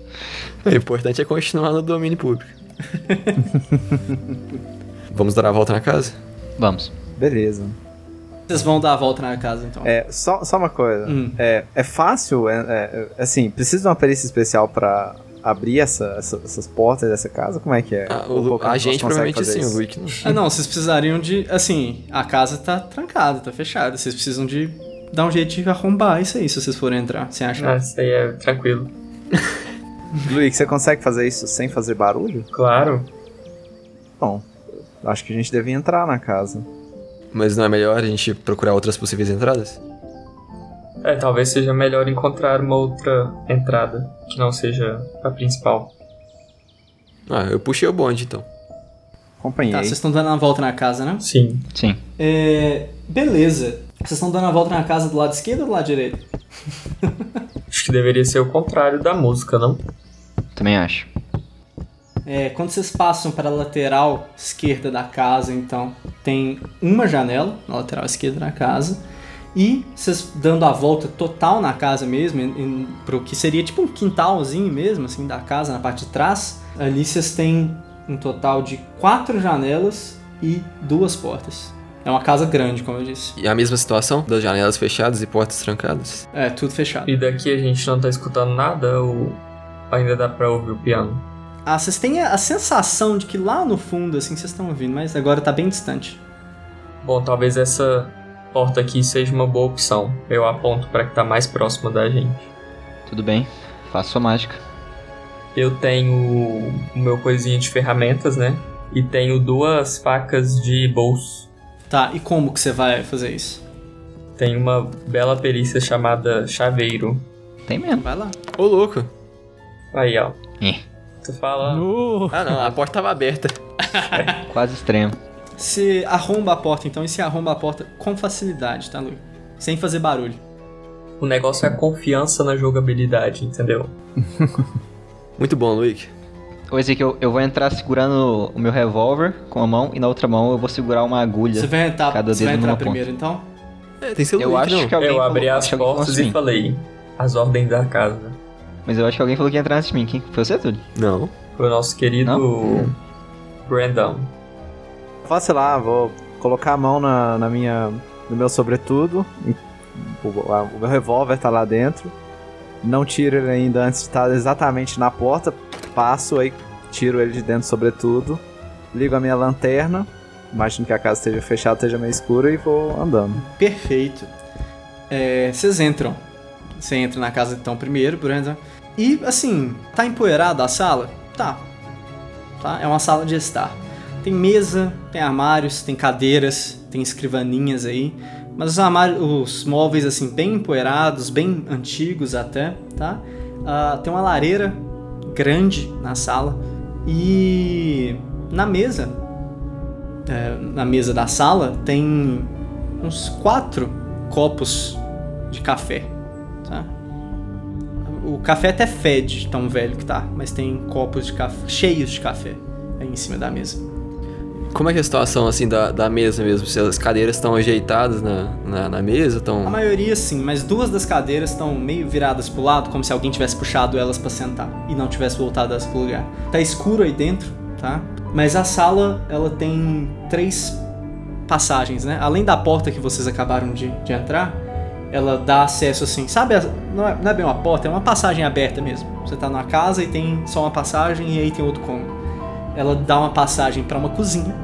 O importante é continuar no domínio público. [laughs] Vamos dar a volta na casa? Vamos. Beleza. Vocês vão dar a volta na casa, então. É, só, só uma coisa. Hum. É, é fácil, é, é, assim, precisa de uma perícia especial pra abrir essa, essa- essas portas dessa casa? Como é que é? Ah, o um a gente provavelmente sim, isso? o Luke não. Ah, não, [laughs] vocês precisariam de. Assim, a casa tá trancada, tá fechada. Vocês precisam de dar um jeito de arrombar isso aí, se vocês forem entrar. Você acha? Ah, isso aí é tranquilo. [laughs] Luiz, você consegue fazer isso sem fazer barulho? Claro. Bom, acho que a gente devia entrar na casa. Mas não é melhor a gente procurar outras possíveis entradas? É, talvez seja melhor encontrar uma outra entrada que não seja a principal. Ah, eu puxei o bonde então. Acompanhei. Tá, vocês estão dando a volta na casa, né? Sim. Sim. É. Beleza. Vocês estão dando a volta na casa do lado esquerdo ou do lado direito? [laughs] Acho que deveria ser o contrário da música, não? Também acho. É, quando vocês passam para a lateral esquerda da casa, então, tem uma janela na lateral esquerda da casa. E vocês dando a volta total na casa mesmo, em, pro que seria tipo um quintalzinho mesmo, assim, da casa, na parte de trás. Ali vocês têm um total de quatro janelas e duas portas. É uma casa grande, como eu disse. E a mesma situação das janelas fechadas e portas trancadas? É, tudo fechado. E daqui a gente não tá escutando nada ou ainda dá pra ouvir o piano? Ah, vocês têm a a sensação de que lá no fundo, assim, vocês estão ouvindo, mas agora tá bem distante. Bom, talvez essa porta aqui seja uma boa opção. Eu aponto pra que tá mais próxima da gente. Tudo bem. Faça sua mágica. Eu tenho o meu coisinha de ferramentas, né? E tenho duas facas de bolso. Tá, e como que você vai fazer isso? Tem uma bela perícia chamada chaveiro. Tem mesmo. Vai lá. Ô, louco! Aí, ó. É. Tu fala. Ah, não, a porta tava aberta. [laughs] Quase extremo. Você arromba a porta, então, e você arromba a porta com facilidade, tá, Lu? Sem fazer barulho. O negócio é a confiança na jogabilidade, entendeu? [laughs] Muito bom, Luke. Ô, Ezequiel, eu vou entrar segurando o meu revólver com a mão e na outra mão eu vou segurar uma agulha. Você vai entrar, Cada você vai dedo entrar numa ponta. primeiro, então? É, tem seu Eu link, acho não. que alguém Eu abri falou- as portas assim. e falei as ordens da casa. Mas eu acho que alguém falou que ia entrar antes de mim. Quem foi você, Túlio? Não. Foi o nosso querido Brandon. Faço lá, vou colocar a mão na, na minha, no meu sobretudo. O, a- o meu revólver tá lá dentro. Não tiro ele ainda antes de estar exatamente na porta. Passo, aí tiro ele de dentro, sobretudo. Ligo a minha lanterna. Imagino que a casa esteja fechada, esteja meio escura e vou andando. Perfeito. É, Vocês entram. Você entra na casa então primeiro, Brandon. E assim, tá empoeirada a sala? Tá. Tá? É uma sala de estar. Tem mesa, tem armários, tem cadeiras, tem escrivaninhas aí. Mas os os móveis assim, bem empoeirados, bem antigos até, tá? Ah, tem uma lareira grande na sala. E na mesa, é, na mesa da sala, tem uns quatro copos de café, tá? O café até fede, tão velho que tá, mas tem copos de café cheios de café aí em cima da mesa. Como é que é a situação, assim, da, da mesa mesmo? Se as cadeiras estão ajeitadas na, na, na mesa, A estão... maioria sim, mas duas das cadeiras estão meio viradas pro lado, como se alguém tivesse puxado elas pra sentar e não tivesse voltado elas pro lugar. Tá escuro aí dentro, tá? Mas a sala, ela tem três passagens, né? Além da porta que vocês acabaram de, de entrar, ela dá acesso assim, sabe? a- Não é, não é bem uma porta, é uma passagem aberta mesmo. Você tá na casa e tem só uma passagem e aí tem outro cômodo. Ela dá uma passagem para uma cozinha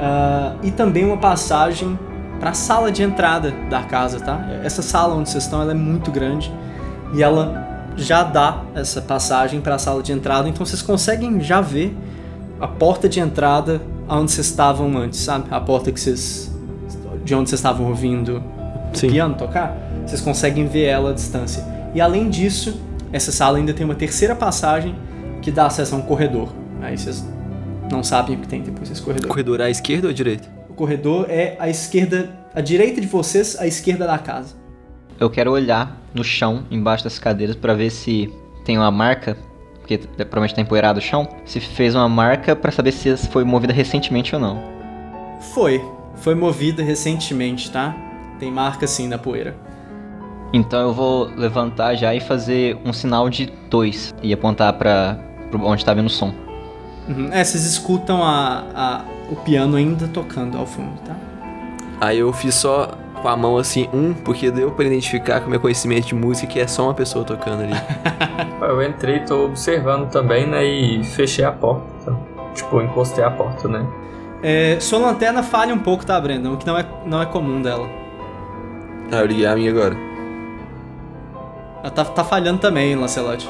ah, e também uma passagem para a sala de entrada da casa, tá? Essa sala onde vocês estão, ela é muito grande e ela já dá essa passagem para a sala de entrada, então vocês conseguem já ver a porta de entrada aonde vocês estavam antes, sabe? A porta que vocês de onde vocês estavam ouvindo o Sim. piano tocar, vocês conseguem ver ela à distância. E além disso, essa sala ainda tem uma terceira passagem que dá acesso a um corredor. Aí vocês não sabem o que tem depois desse corredor. Corredor à esquerda ou à direita? O corredor é à esquerda, à direita de vocês, à esquerda da casa. Eu quero olhar no chão, embaixo das cadeiras, pra ver se tem uma marca, porque provavelmente tá empoeirado o chão, se fez uma marca pra saber se foi movida recentemente ou não. Foi, foi movida recentemente, tá? Tem marca assim na poeira. Então eu vou levantar já e fazer um sinal de dois e apontar pra, pra onde tá vindo o som. Uhum. É, vocês escutam a, a- o piano ainda tocando ao fundo, tá? Aí eu fiz só com a mão assim, um, porque deu pra identificar com o meu conhecimento de música que é só uma pessoa tocando ali. [laughs] Eu entrei, tô observando também, né? E fechei a porta. Tipo, encostei a porta, né? É, sua lanterna falha um pouco, tá, Brandon? O que não é, não é comum dela. ah, eu liguei a minha agora. Ela tá, tá falhando também, Lancelot.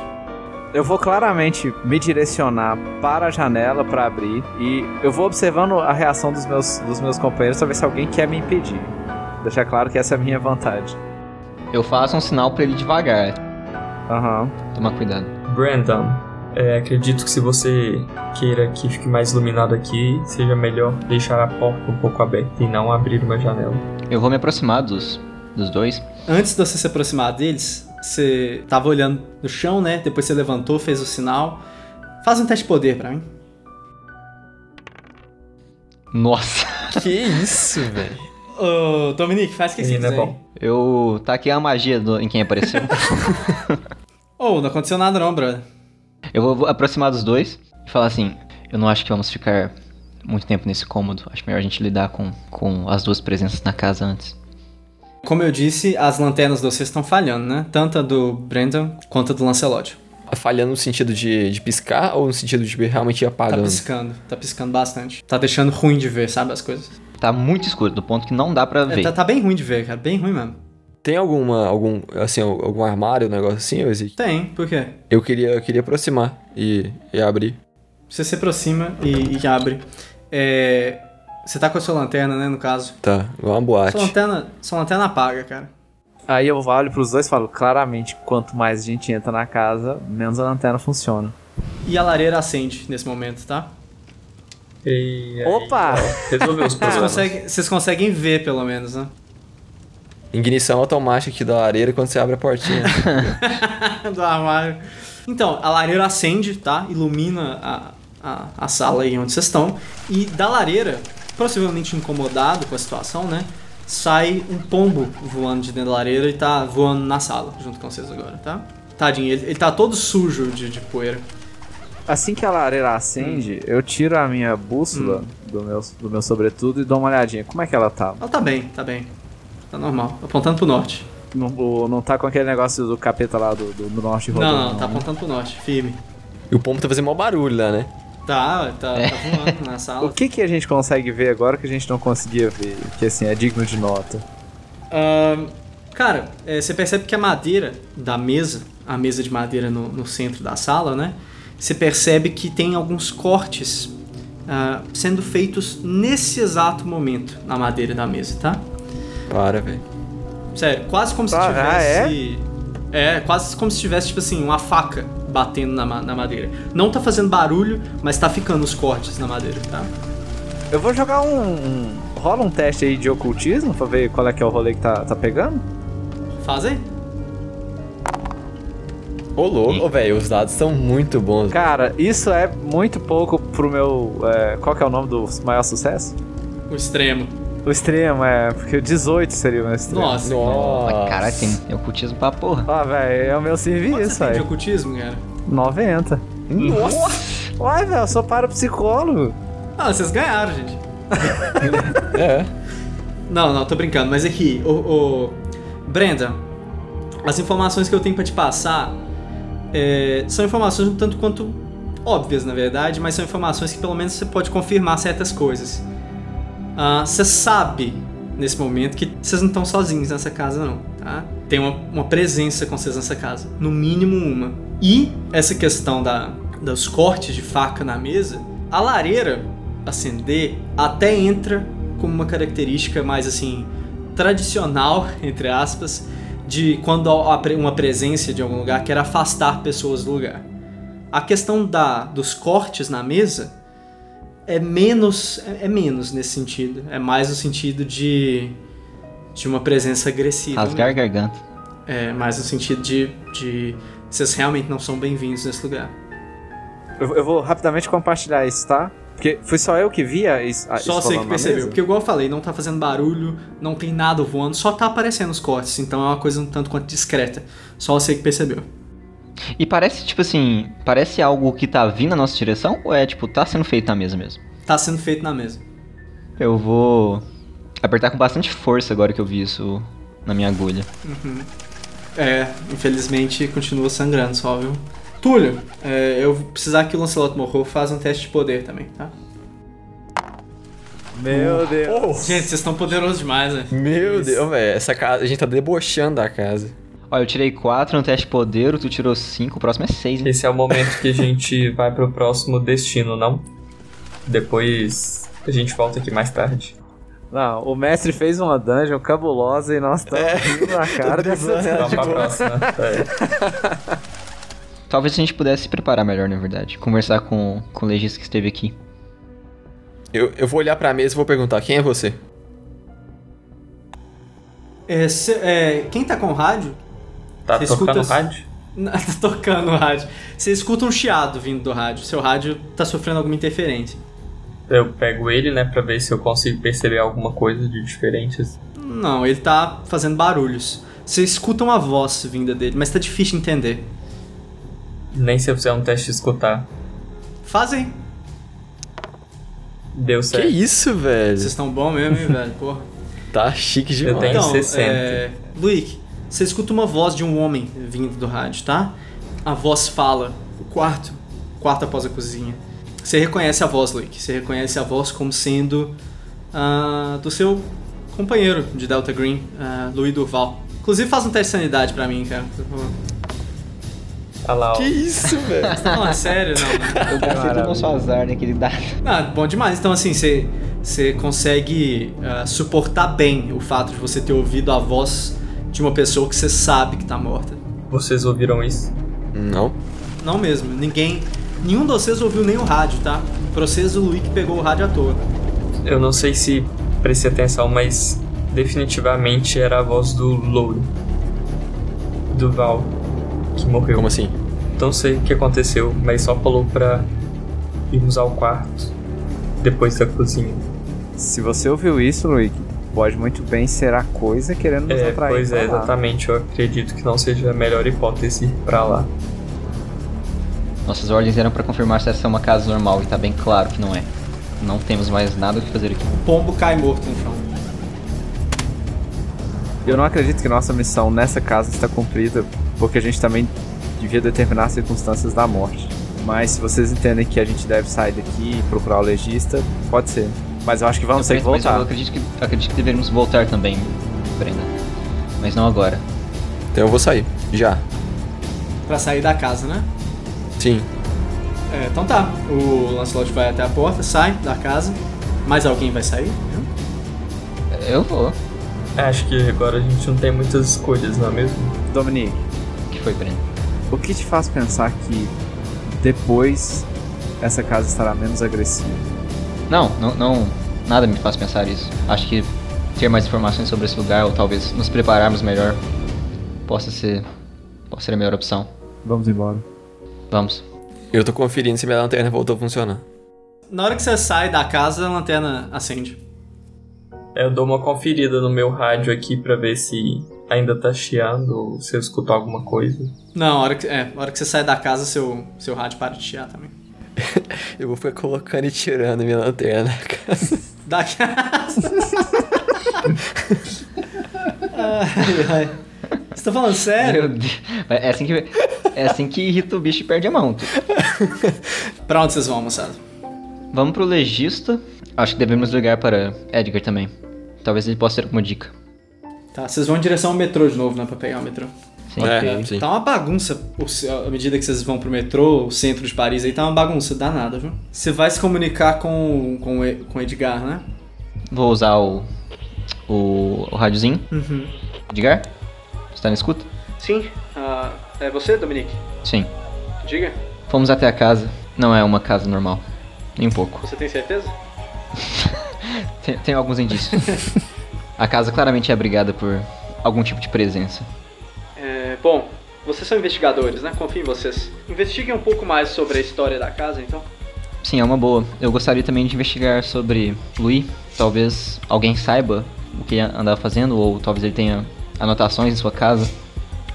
Eu vou claramente me direcionar para a janela para abrir e eu vou observando a reação dos meus, dos meus companheiros pra ver se alguém quer me impedir. Deixar claro que essa é a minha vontade. Eu faço um sinal pra ele devagar. Aham. Tomar cuidado. Brandon, é, acredito que se você queira que fique mais iluminado aqui, seja melhor deixar a porta um pouco aberta e não abrir uma janela. Eu vou me aproximar dos, dos dois. Antes de você se aproximar deles, você tava olhando no chão, né? Depois você levantou, fez o sinal. Faz um teste de poder pra mim. Nossa! que isso, velho? Ô, Dominique, faz o que você é quiser. bom. Eu taquei a magia do- em quem apareceu. [laughs] Ô, não aconteceu nada não, brother. eu vou aproximar dos dois e falar assim: Eu não acho que vamos ficar muito tempo nesse cômodo. Acho melhor a gente lidar com, com as duas presenças na casa antes. Como eu disse, as lanternas de vocês estão falhando, né? Tanto a do Brandon quanto a do Lancelot. Falhando no sentido de, de piscar ou no sentido de realmente ir Tá apagando? piscando, tá piscando bastante. Tá deixando ruim de ver, sabe, as coisas. Tá muito escuro, do ponto que não dá pra É, ver. tá, tá bem ruim de ver, cara, bem ruim mesmo. Tem alguma, algum, assim, algum armário, um negócio assim, Ezequiel? Tem, por quê? Eu queria, eu queria aproximar e, e abrir. Você se aproxima e, e abre. É, Você tá com a sua lanterna, né, no caso. Tá, igual uma boate. Sua lanterna, sua lanterna apaga, cara. Aí eu olho pros dois e falo, claramente, quanto mais gente entra na casa, menos a lanterna funciona. E a lareira acende nesse momento, tá? E aí, Opa! resolveu os Vocês problemas. conseguem, vocês conseguem ver, pelo menos, né? Ignição automática aqui da lareira quando você abre a portinha. [laughs] Do armário. Então, a lareira acende, tá? Ilumina a, a, a sala aí onde vocês estão. E da lareira, possivelmente incomodado com a situação, né? Sai um pombo voando de dentro da lareira e tá voando na sala junto com vocês agora, tá? Tadinho, ele, ele tá todo sujo de, de poeira. Assim que a lareira acende, eu tiro a minha bússola do, meu, do meu sobretudo e dou uma olhadinha. Como é que ela tá? Ela tá bem, tá bem. Tá normal. Apontando pro norte. Não, não tá com aquele negócio do capeta lá do, do, do norte rodando, Não, não, tá né? apontando pro norte, firme. E o pombo tá fazendo mó barulho lá, né? Tá, tá, tá voando na [laughs] O sala. que que a gente consegue ver agora que a gente não conseguia ver? Que assim, é digno de nota. Cara, é, você percebe que a madeira da mesa, a mesa de madeira no, no centro da sala, né? Você percebe que tem alguns cortes ah, sendo feitos nesse exato momento na madeira da mesa, tá? Para, velho. Sério, quase como se Ah, tivesse. é? quase como se tivesse, tipo assim, uma faca batendo na, na madeira. Não tá fazendo barulho, mas tá ficando os cortes na madeira, tá? Eu vou jogar um, um- Rola um teste aí de ocultismo pra ver qual é que é o rolê que tá, tá pegando? Faz aí. Ô, louco, velho, os dados são muito bons. Cara, isso é muito pouco pro meu. é, qual que é o nome do maior sucesso? O extremo. O extremo, é. Porque o 18 seria o meu extremo. Nossa. Nossa. Caralho, tem ocultismo pra porra. Ah, velho, é o meu serviço, você tem de velho. ocultismo, cara? 90. Nossa! Uai, velho, eu sou parapsicólogo. Ah, vocês ganharam, gente. [laughs] É. Não, não, tô brincando, mas aqui, o, o... Brenda, as informações que eu tenho pra te passar é, são informações um tanto quanto óbvias, na verdade, mas são informações que pelo menos você pode confirmar certas coisas. Ah, Você sabe, nesse momento, que vocês não estão sozinhos nessa casa, não, tá? Tem uma, uma presença com vocês nessa casa, no mínimo uma. E essa questão da, dos cortes de faca na mesa, a lareira acender até entra como uma característica mais assim tradicional, [laughs] entre aspas, de quando há uma presença de algum lugar quer afastar pessoas do lugar. A questão da, dos cortes na mesa é menos é, é menos nesse sentido, é mais no sentido de de uma presença agressiva. Rasgar a mesmo. garganta. É mais no sentido de, de vocês realmente não são bem-vindos nesse lugar. Eu, eu vou rapidamente compartilhar isso, tá? Porque foi só eu que via isso. ah, Só isso você que percebeu. mesa? Porque, igual eu falei, não tá fazendo barulho, não tem nada voando, só tá aparecendo os cortes. Então é uma coisa um tanto quanto discreta. Só você que percebeu. E parece, tipo assim, parece algo que tá vindo na nossa direção ou é, tipo, tá sendo feito na mesa mesmo? Tá sendo feito na mesa. Eu vou apertar com bastante força agora que eu vi isso na minha agulha. É, infelizmente continua sangrando só, viu? Túlio, é, eu vou precisar que o Lancelot Morro faça um teste de poder também, tá? Meu Deus. Gente, vocês estão poderosos demais, né? Meu Deus, velho. Essa casa, a gente tá debochando da casa. Olha, eu tirei 4 no teste de poder, tu tirou 5, o próximo é 6, hein? Esse é o momento que a gente [laughs] vai pro próximo destino, não? Depois a gente volta aqui mais tarde. Não, o mestre fez uma dungeon cabulosa e nós estamos rindo na [laughs] cara dessa pra próxima. É. [laughs] Talvez a gente pudesse se preparar melhor, na verdade. Conversar com, com o legista que esteve aqui. Eu, eu vou olhar pra mesa e vou perguntar: quem é você? É, cê- é, quem tá com o rádio? Tá Você tocando escuta- rádio? Não, [laughs] tá tocando o rádio. Você escuta um chiado vindo do rádio. Seu rádio tá sofrendo alguma interferência. Eu pego ele, né, pra ver se eu consigo perceber alguma coisa de diferente. assim. Não, ele tá fazendo barulhos. Você escuta uma voz vinda dele, mas tá difícil de entender. Nem se eu fizer um teste de escutar. Fazem. Deu Que certo. isso, velho? Vocês estão bom mesmo, hein, velho? Porra. Tá chique Eu demais. tenho Então, 60. é... Luick, você escuta uma voz de um homem vindo do rádio, tá? A voz fala, o quarto, quarto após a cozinha. Você reconhece a voz, Luick. Você reconhece a voz como sendo ah, do seu companheiro de Delta Green, uh, Louis Durval. Inclusive, faz um teste de sanidade pra mim, cara. por favor. Olha lá, ó. Que isso, velho? [laughs] Você tá falando sério? Não? Eu confio no nosso azar naquele dado. Ah, bom demais. Então, assim, você, você consegue ah, suportar bem o fato de você ter ouvido a voz de uma pessoa que você sabe que tá morta. Vocês ouviram isso? Não. Não mesmo. Ninguém. Nenhum de vocês ouviu nem o rádio, tá? Pra vocês, o Luick pegou o rádio à toa. Eu não sei se prestei atenção, mas definitivamente era a voz do Louro. Do Val, que morreu. Como assim? não sei o que aconteceu, mas só falou pra irmos ao quarto depois da cozinha. Se você ouviu isso, Luigi, pode muito bem ser a coisa querendo nos É, atrair. pois é, lá. exatamente. Eu acredito que não seja a melhor hipótese ir pra lá. Nossas ordens eram pra confirmar se essa é uma casa normal e tá bem claro que não é. Não temos mais nada o que fazer aqui. O pombo cai morto no chão. Eu não acredito que nossa missão nessa casa está cumprida, porque a gente também devia determinar as circunstâncias da morte. Mas se vocês entendem que a gente deve sair daqui e procurar o legista, pode ser. Mas eu acho que vamos ter que Mas eu voltar. acredito que, acredito que deveríamos voltar também, Brenda. Mas não agora. Então eu vou sair. Já. Pra sair da casa, né? Sim. É, então tá. O Lancelot vai até a porta, sai da casa. Mais alguém vai sair? Eu vou. Acho que agora a gente não tem muitas escolhas, não é mesmo? Dominique, O que foi, Brenda? o que te faz pensar que depois essa casa estará menos agressiva? Não, não, não. Nada me faz pensar isso. Acho que ter mais informações sobre esse lugar ou talvez nos prepararmos melhor possa ser, possa ser a melhor opção. Vamos embora. Vamos. Eu tô conferindo se minha lanterna voltou a funcionar. Na hora que você sai da casa, a lanterna acende. É, Eu dou uma conferida no meu rádio aqui pra ver se ainda tá chiando ou se eu escuto alguma coisa. Não, a hora que, é, a hora que você sai da casa, seu, seu rádio para de chiar também. [laughs] Eu vou ficar colocando e tirando minha lanterna. [laughs] Da casa. ai, ai. Você tá falando sério? É assim que, é assim que irrita o bicho e perde a mão. [laughs] Pra onde vocês vão, moçada? Vamos pro legista. Acho que devemos ligar para Edgar também. Talvez ele possa ter alguma dica. Tá, vocês vão em direção ao metrô de novo, né? Pra pegar o metrô. É. Tá uma bagunça, à medida que vocês vão pro metrô, o centro de Paris aí tá uma bagunça danada, viu? Você vai se comunicar com, com, o com o Edgar, né? Vou usar o, o, o rádiozinho. Uhum. Edgar? Você tá na escuta? Sim, ah, é você, Dominique? Sim. Diga, Fomos até a casa. Não é uma casa normal. Nem um pouco. você tem certeza? [laughs] Tem, tem alguns indícios. [laughs] a casa claramente é abrigada por algum tipo de presença. É, bom, vocês são investigadores, né? Confio em vocês. Investiguem um pouco mais sobre a história da casa, então. Sim, é uma boa. Eu gostaria também de investigar sobre Louis. Talvez alguém saiba o que andava fazendo, ou talvez ele tenha anotações em sua casa.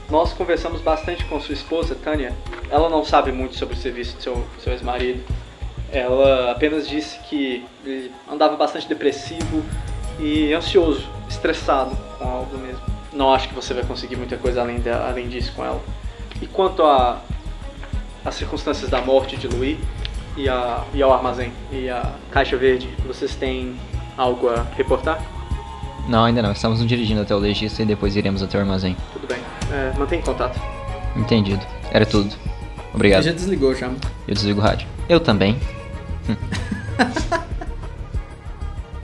Nós conversamos bastante com sua esposa, Tânia. Ela não sabe muito sobre o serviço do seu, seu ex-marido. Ela apenas disse que ele andava bastante depressivo e ansioso, estressado com algo mesmo. Não acho que você vai conseguir muita coisa além, de, além disso com ela. E quanto a as circunstâncias da morte de Louis e, a, e ao armazém e a caixa verde, vocês têm algo a reportar? Não, ainda não. Estamos nos dirigindo até o legista e depois iremos até o armazém. Tudo bem. É, mantém contato. Entendido. Era tudo. Obrigado. já desligou já. Eu desligo o rádio. Eu também. [laughs]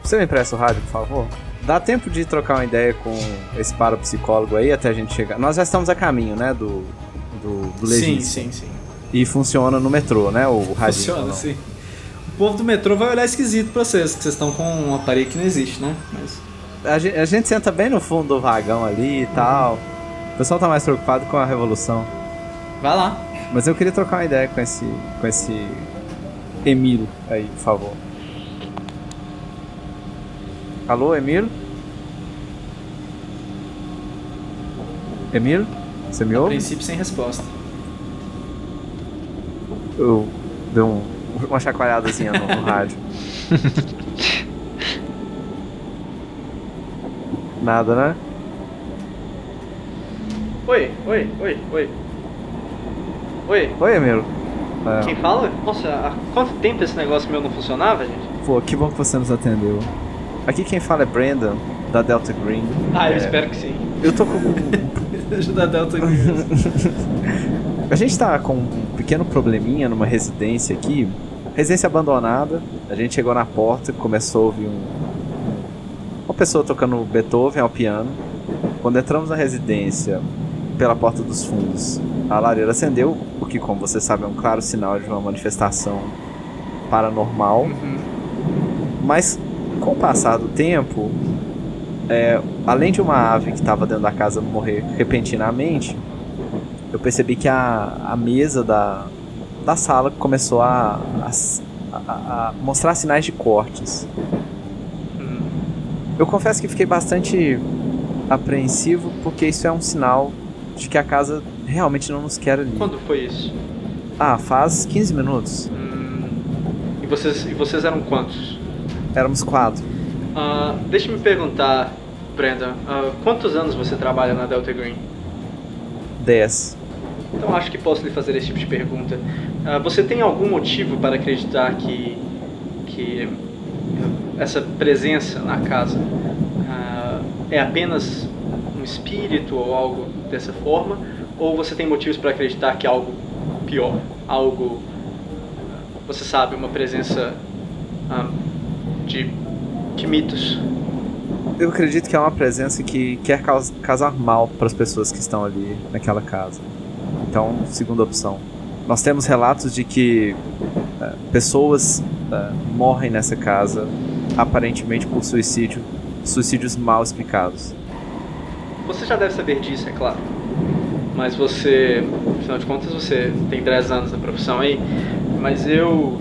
Você me empresta o rádio, por favor? Dá tempo de trocar uma ideia com esse parapsicólogo aí até a gente chegar. Nós já estamos a caminho, né, do, do, do Sim, legista. sim, sim. E funciona no metrô, né, o rádio. Funciona, sim. O povo do metrô vai olhar esquisito pra vocês, que vocês estão com um aparelho que não existe, né? Mas. A gente, a gente senta bem no fundo do vagão ali e tal. O pessoal tá mais preocupado com a revolução. Vai lá. Mas eu queria trocar uma ideia com esse. com esse. Emiro aí, por favor. Alô, Emiro? Emiro? Você me A ouve? princípio sem resposta. Eu dei um, uma chacoalhadazinha no, no [laughs] rádio. Nada, né? Oi, oi, oi, oi. Oi, Oi, Emiro. É, quem fala? Nossa, há quanto tempo esse negócio meu não funcionava, gente? Pô, que bom que você nos atendeu. Aqui quem fala é Brandon, da Delta Green. Ah, eu É, espero que sim. Eu tô com. [laughs] Ajuda a Delta A gente tá com um pequeno probleminha numa residência aqui. Residência abandonada. A gente chegou na porta e começou a ouvir um. Uma pessoa tocando Beethoven ao piano. Quando entramos na residência, pela porta dos fundos, a lareira acendeu, o que, como você sabe, é um claro sinal de uma manifestação paranormal. Mas com o passar do tempo, é, além de uma ave que estava dentro da casa morrer repentinamente, eu percebi que a, a mesa da, da sala começou a, a, a mostrar sinais de cortes. Eu confesso que fiquei bastante apreensivo porque isso é um sinal de que a casa realmente não nos quer ali. Quando foi isso? Ah, faz 15 minutos. Hum, e, vocês, e vocês eram quantos? Éramos quatro. Uh, Deixa-me perguntar, Brenda, uh, quantos anos você trabalha na Delta Green? 10. Então acho que posso lhe fazer esse tipo de pergunta. Uh, você tem algum motivo para acreditar que, que essa presença na casa é apenas um espírito ou algo dessa forma? Ou você tem motivos para acreditar que é algo pior? Algo, você sabe, uma presença de, de mitos? Eu acredito que é uma presença que quer causar mal para as pessoas que estão ali naquela casa. Então, segunda opção. Nós temos relatos de que uh, pessoas uh, morrem nessa casa aparentemente por suicídio, suicídios mal explicados. Você já deve saber disso, é claro. Mas você, afinal de contas, você tem 10 anos na profissão aí. Mas eu,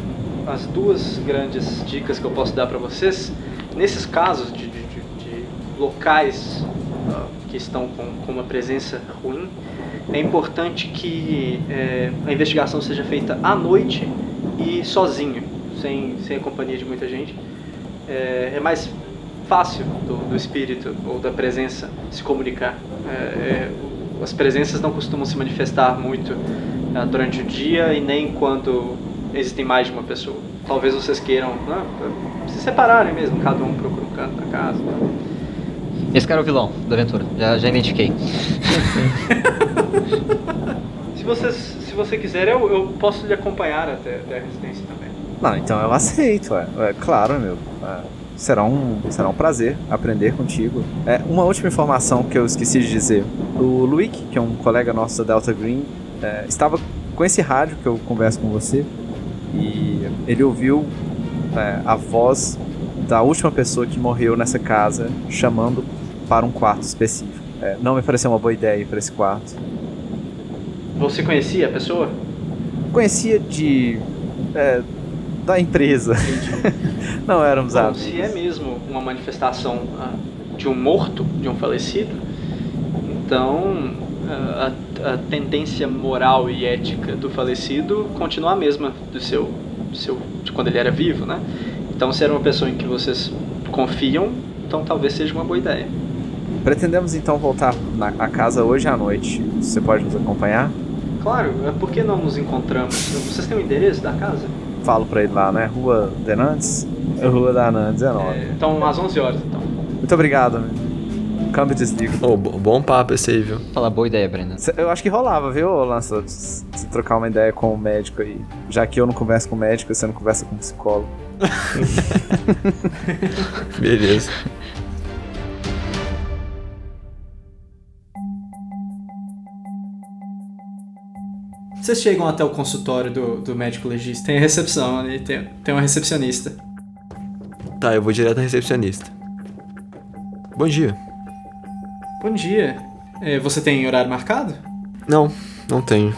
as duas grandes dicas que eu posso dar para vocês, nesses casos de, de, de locais uh, que estão com, com uma presença ruim, é importante que é, a investigação seja feita à noite e sozinho, sem, sem a companhia de muita gente. É, é mais fácil do, do, espírito ou da presença se comunicar. É, as presenças não costumam se manifestar muito uh, durante o dia e nem quando existem mais de uma pessoa. Talvez vocês queiram né, se separarem mesmo, cada um procura um canto da casa. Né? Esse cara é o vilão da aventura, já, já identifiquei. [laughs] se, vocês, se você quiser, eu, eu posso lhe acompanhar até, até a residência também. Não, então eu aceito, é, é claro, meu. É, será, um, será um prazer aprender contigo. É, uma última informação que eu esqueci de dizer. O Luick, que é um colega nosso da Delta Green, é, estava com esse rádio que eu converso com você e ele ouviu é, a voz da última pessoa que morreu nessa casa chamando para um quarto específico. É, não me pareceu uma boa ideia para esse quarto. Você conhecia a pessoa? Conhecia de. É, da empresa. [laughs] não éramos Bom, Se é mesmo uma manifestação ah, de um morto, de um falecido, então ah, a, a, tendência moral e ética do falecido continua a mesma do seu, do seu de quando ele era vivo, né? Então, se era uma pessoa em que vocês confiam, então talvez seja uma boa ideia. Pretendemos então voltar na casa hoje à noite. Você pode nos acompanhar? Claro, é por que não nos encontramos? Vocês têm o endereço da casa? Falo pra ele lá, né? Rua Denantes? É Rua da Nantes, 19. É, então, às 11 horas, então. Muito obrigado. Câmbio desligo. Oh, bom papo esse aí, viu? Fala, boa ideia, Brenda. Eu acho que rolava, viu, Lança? Se trocar uma ideia com o médico aí. Já que eu não converso com médico, você não conversa com psicólogo. [laughs] Beleza. Vocês chegam até o consultório do, do médico legista. Tem a recepção ali, tem, tem uma recepcionista. Tá, eu vou direto à recepcionista. Bom dia. Bom dia. É, você tem horário marcado? Não, não tenho.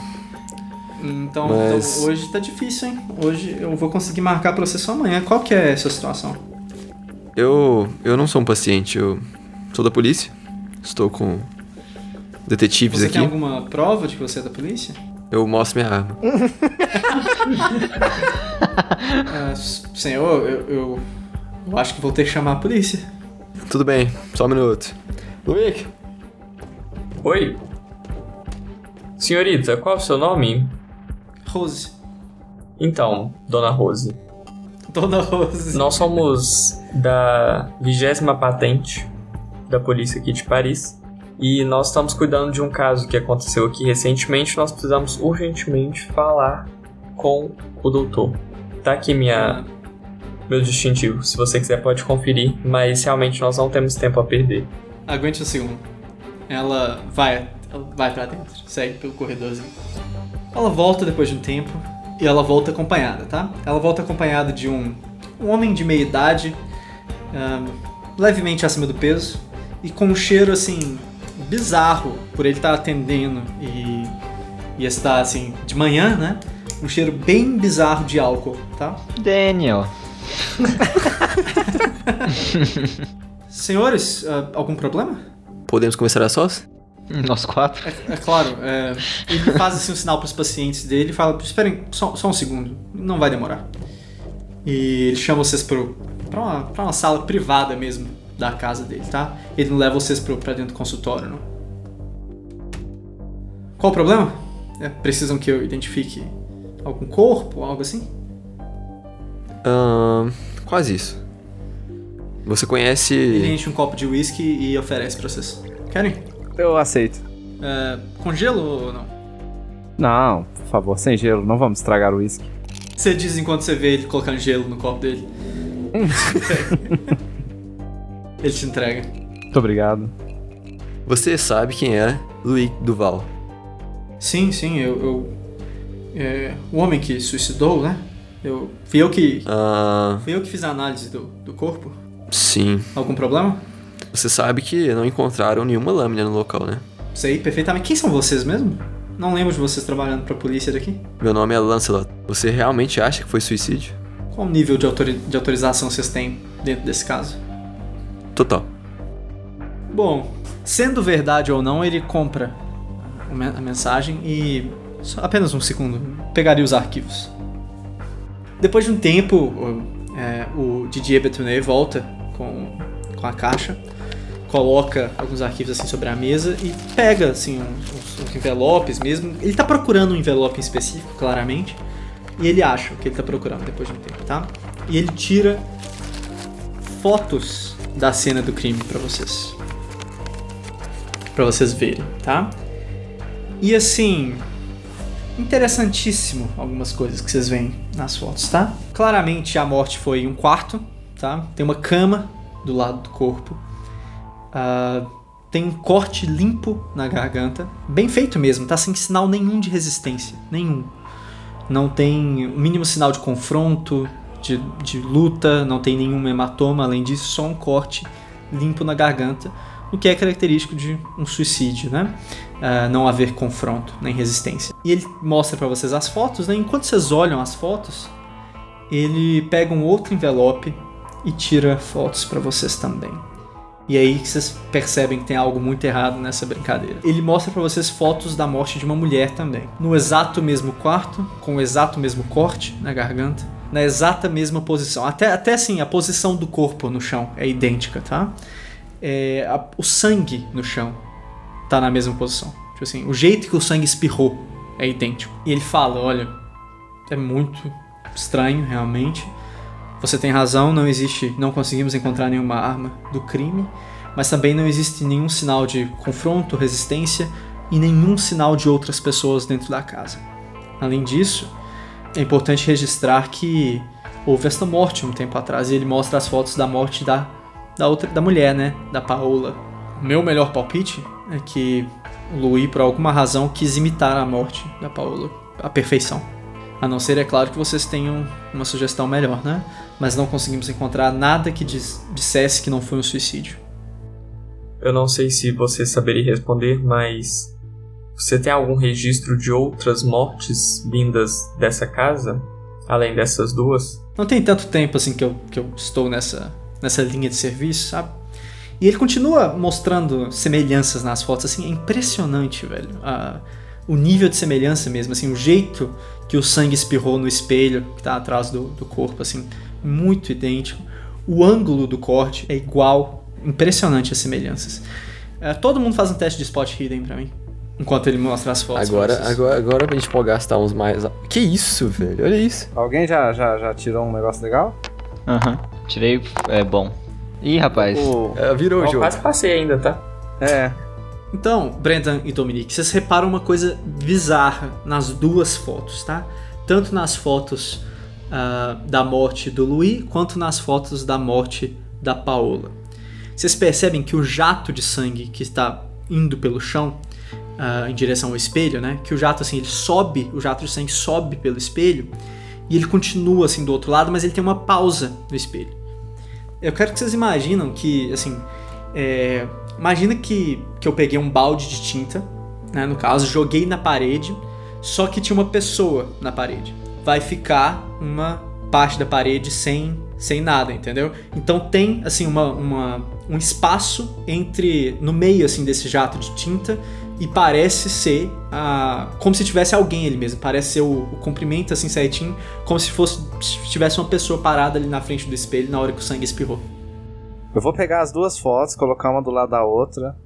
Então, Mas... então, hoje tá difícil, hein? Hoje eu vou conseguir marcar pra você só amanhã. Qual que é a sua situação? Eu. Eu não sou um paciente, eu sou da polícia. Estou com detetives você aqui. Você tem alguma prova de que você é da polícia? Eu mostro minha arma. uh, [laughs] senhor, eu, eu, eu, acho que vou ter que chamar a polícia. Tudo bem, só um minuto. Luiz? Oi? Senhorita, qual é o seu nome? Rose. Então, Dona Rose. Dona Rose. Nós somos da vigésima patente da polícia aqui de Paris. E nós estamos cuidando de um caso que aconteceu aqui recentemente. Nós precisamos urgentemente falar com o doutor. Tá aqui minha, meu distintivo. Se você quiser, pode conferir. Mas realmente nós não temos tempo a perder. Aguente um segundo. Ela vai, ela vai para dentro, segue pelo corredorzinho. Ela volta depois de um tempo e ela volta acompanhada, tá? Ela volta acompanhada de um, um homem de meia idade, um, levemente acima do peso e com um cheiro assim bizarro por ele estar tá atendendo e E está assim, de manhã, né? Um cheiro bem bizarro de álcool, tá? Daniel. [laughs] Senhores, ah, algum problema? Podemos começar a sós? Nós quatro. É, é claro, é, ele faz assim um sinal para os pacientes dele e fala: Esperem só, só um segundo, não vai demorar. E ele chama vocês para uma, pra uma sala privada mesmo da casa dele, tá? Ele não leva vocês pro, pra dentro do consultório, não. Qual o problema? É, precisam que eu identifique algum corpo, algo assim? Quase isso. Você conhece. Ele enche um copo de whisky e oferece pra vocês. Querem? Eu aceito. É, com gelo ou não? Não, por favor, sem gelo, não vamos estragar o uísque. Você diz enquanto você vê ele colocando gelo no copo dele. [laughs] ele te entrega. Muito obrigado. Você sabe quem é Louis Duval? Sim, sim, eu. eu é, o homem que suicidou, né? Eu, fui eu que. Ah, Fui eu que fiz a análise do, do corpo. Sim. Algum problema? Você sabe que não encontraram nenhuma lâmina no local, né? Sei perfeitamente. Quem são vocês mesmo? Não lembro de vocês trabalhando pra polícia daqui. Meu nome é Lancelot. Você realmente acha que foi suicídio? Qual nível de, autori- de autorização vocês têm dentro desse caso? Total. Bom, sendo verdade ou não, ele compra a men- a mensagem e. Só apenas um segundo. Pegaria os arquivos. Depois de um tempo, o, é, o Didier volta com, com a caixa, coloca alguns arquivos assim sobre a mesa e pega assim uns, envelopes mesmo. Ele tá procurando um envelope em específico, claramente, e ele acha o que ele tá procurando depois de um tempo, tá? E ele tira fotos da cena do crime pra vocês. Pra vocês verem, tá? E assim, interessantíssimo algumas coisas que vocês veem nas fotos, tá? Claramente a morte foi em um quarto, tá? Tem uma cama do lado do corpo. Ah, tem um corte limpo na garganta, bem feito mesmo, tá? Sem sinal nenhum de resistência, nenhum. Não tem o mínimo sinal de confronto, de, de luta, não tem nenhum hematoma, além disso, só um corte limpo na garganta, o que é característico de um suicídio, né? Ah, não haver confronto nem resistência. E ele mostra pra vocês as fotos, né? Enquanto vocês olham as fotos, ele pega um outro envelope e tira fotos pra vocês também. E aí que vocês percebem que tem algo muito errado nessa brincadeira. Ele mostra pra vocês fotos da morte de uma mulher também. No exato mesmo quarto, com o exato mesmo corte na garganta, na exata mesma posição. Até, até assim, a posição do corpo no chão é idêntica, tá? É, a- o sangue no chão tá na mesma posição. Tipo assim, o jeito que o sangue espirrou é idêntico. E ele fala, olha, é muito estranho realmente. Você tem razão, não existe, não conseguimos encontrar nenhuma arma do crime, mas também não existe nenhum sinal de confronto, resistência e nenhum sinal de outras pessoas dentro da casa. Além disso, é importante registrar que houve esta morte um tempo atrás e ele mostra as fotos da morte da, da outra da mulher, né, da Paola. O meu melhor palpite é que o Louis, por alguma razão, quis imitar a morte da Paola à perfeição. A não ser, é claro, que vocês tenham uma sugestão melhor, né? Mas não conseguimos encontrar nada que diz- dissesse que não foi um suicídio. Eu não sei se você saberia responder, mas você tem algum registro de outras mortes vindas dessa casa? Além dessas duas? Não tem tanto tempo assim que eu, que eu estou nessa, nessa linha de serviço, sabe? E ele continua mostrando semelhanças nas fotos, assim, é impressionante, velho. A- o nível de semelhança mesmo, assim, o jeito que o sangue espirrou no espelho que tá atrás do, do corpo, assim, muito idêntico. O ângulo do corte é igual, impressionante as semelhanças. É, todo mundo faz um teste de spot hidden pra mim, enquanto ele mostra as fotos. Agora, agora, agora a gente pode gastar uns mais. Que isso, velho? Olha isso. Alguém já, já, já tirou um negócio legal? Aham. Tirei. É bom. Ih, rapaz. O- É, virou o Eu jogo. quase passei ainda, tá? É, Então, Brendan e Dominique, vocês reparam uma coisa bizarra nas duas fotos, tá? Tanto nas fotos ah, da morte do Louis, quanto nas fotos da morte da Paola. Vocês percebem que o jato de sangue que está indo pelo chão ah, em direção ao espelho, né? Que o jato assim, ele sobe, o jato de sangue sobe pelo espelho e ele continua assim do outro lado, mas ele tem uma pausa no espelho. Eu quero que vocês imaginam que, assim, é, imagina que, que eu peguei um balde de tinta, né, no caso, joguei na parede, só que tinha uma pessoa na parede. Vai ficar uma parte da parede sem, sem nada, entendeu? Então tem assim uma, uma, um espaço entre no meio assim desse jato de tinta e parece ser ah, como se tivesse alguém ali mesmo. Parece ser o, o comprimento assim certinho, como se fosse se tivesse uma pessoa parada ali na frente do espelho na hora que o sangue espirrou. Eu vou pegar as duas fotos, colocar uma do lado da outra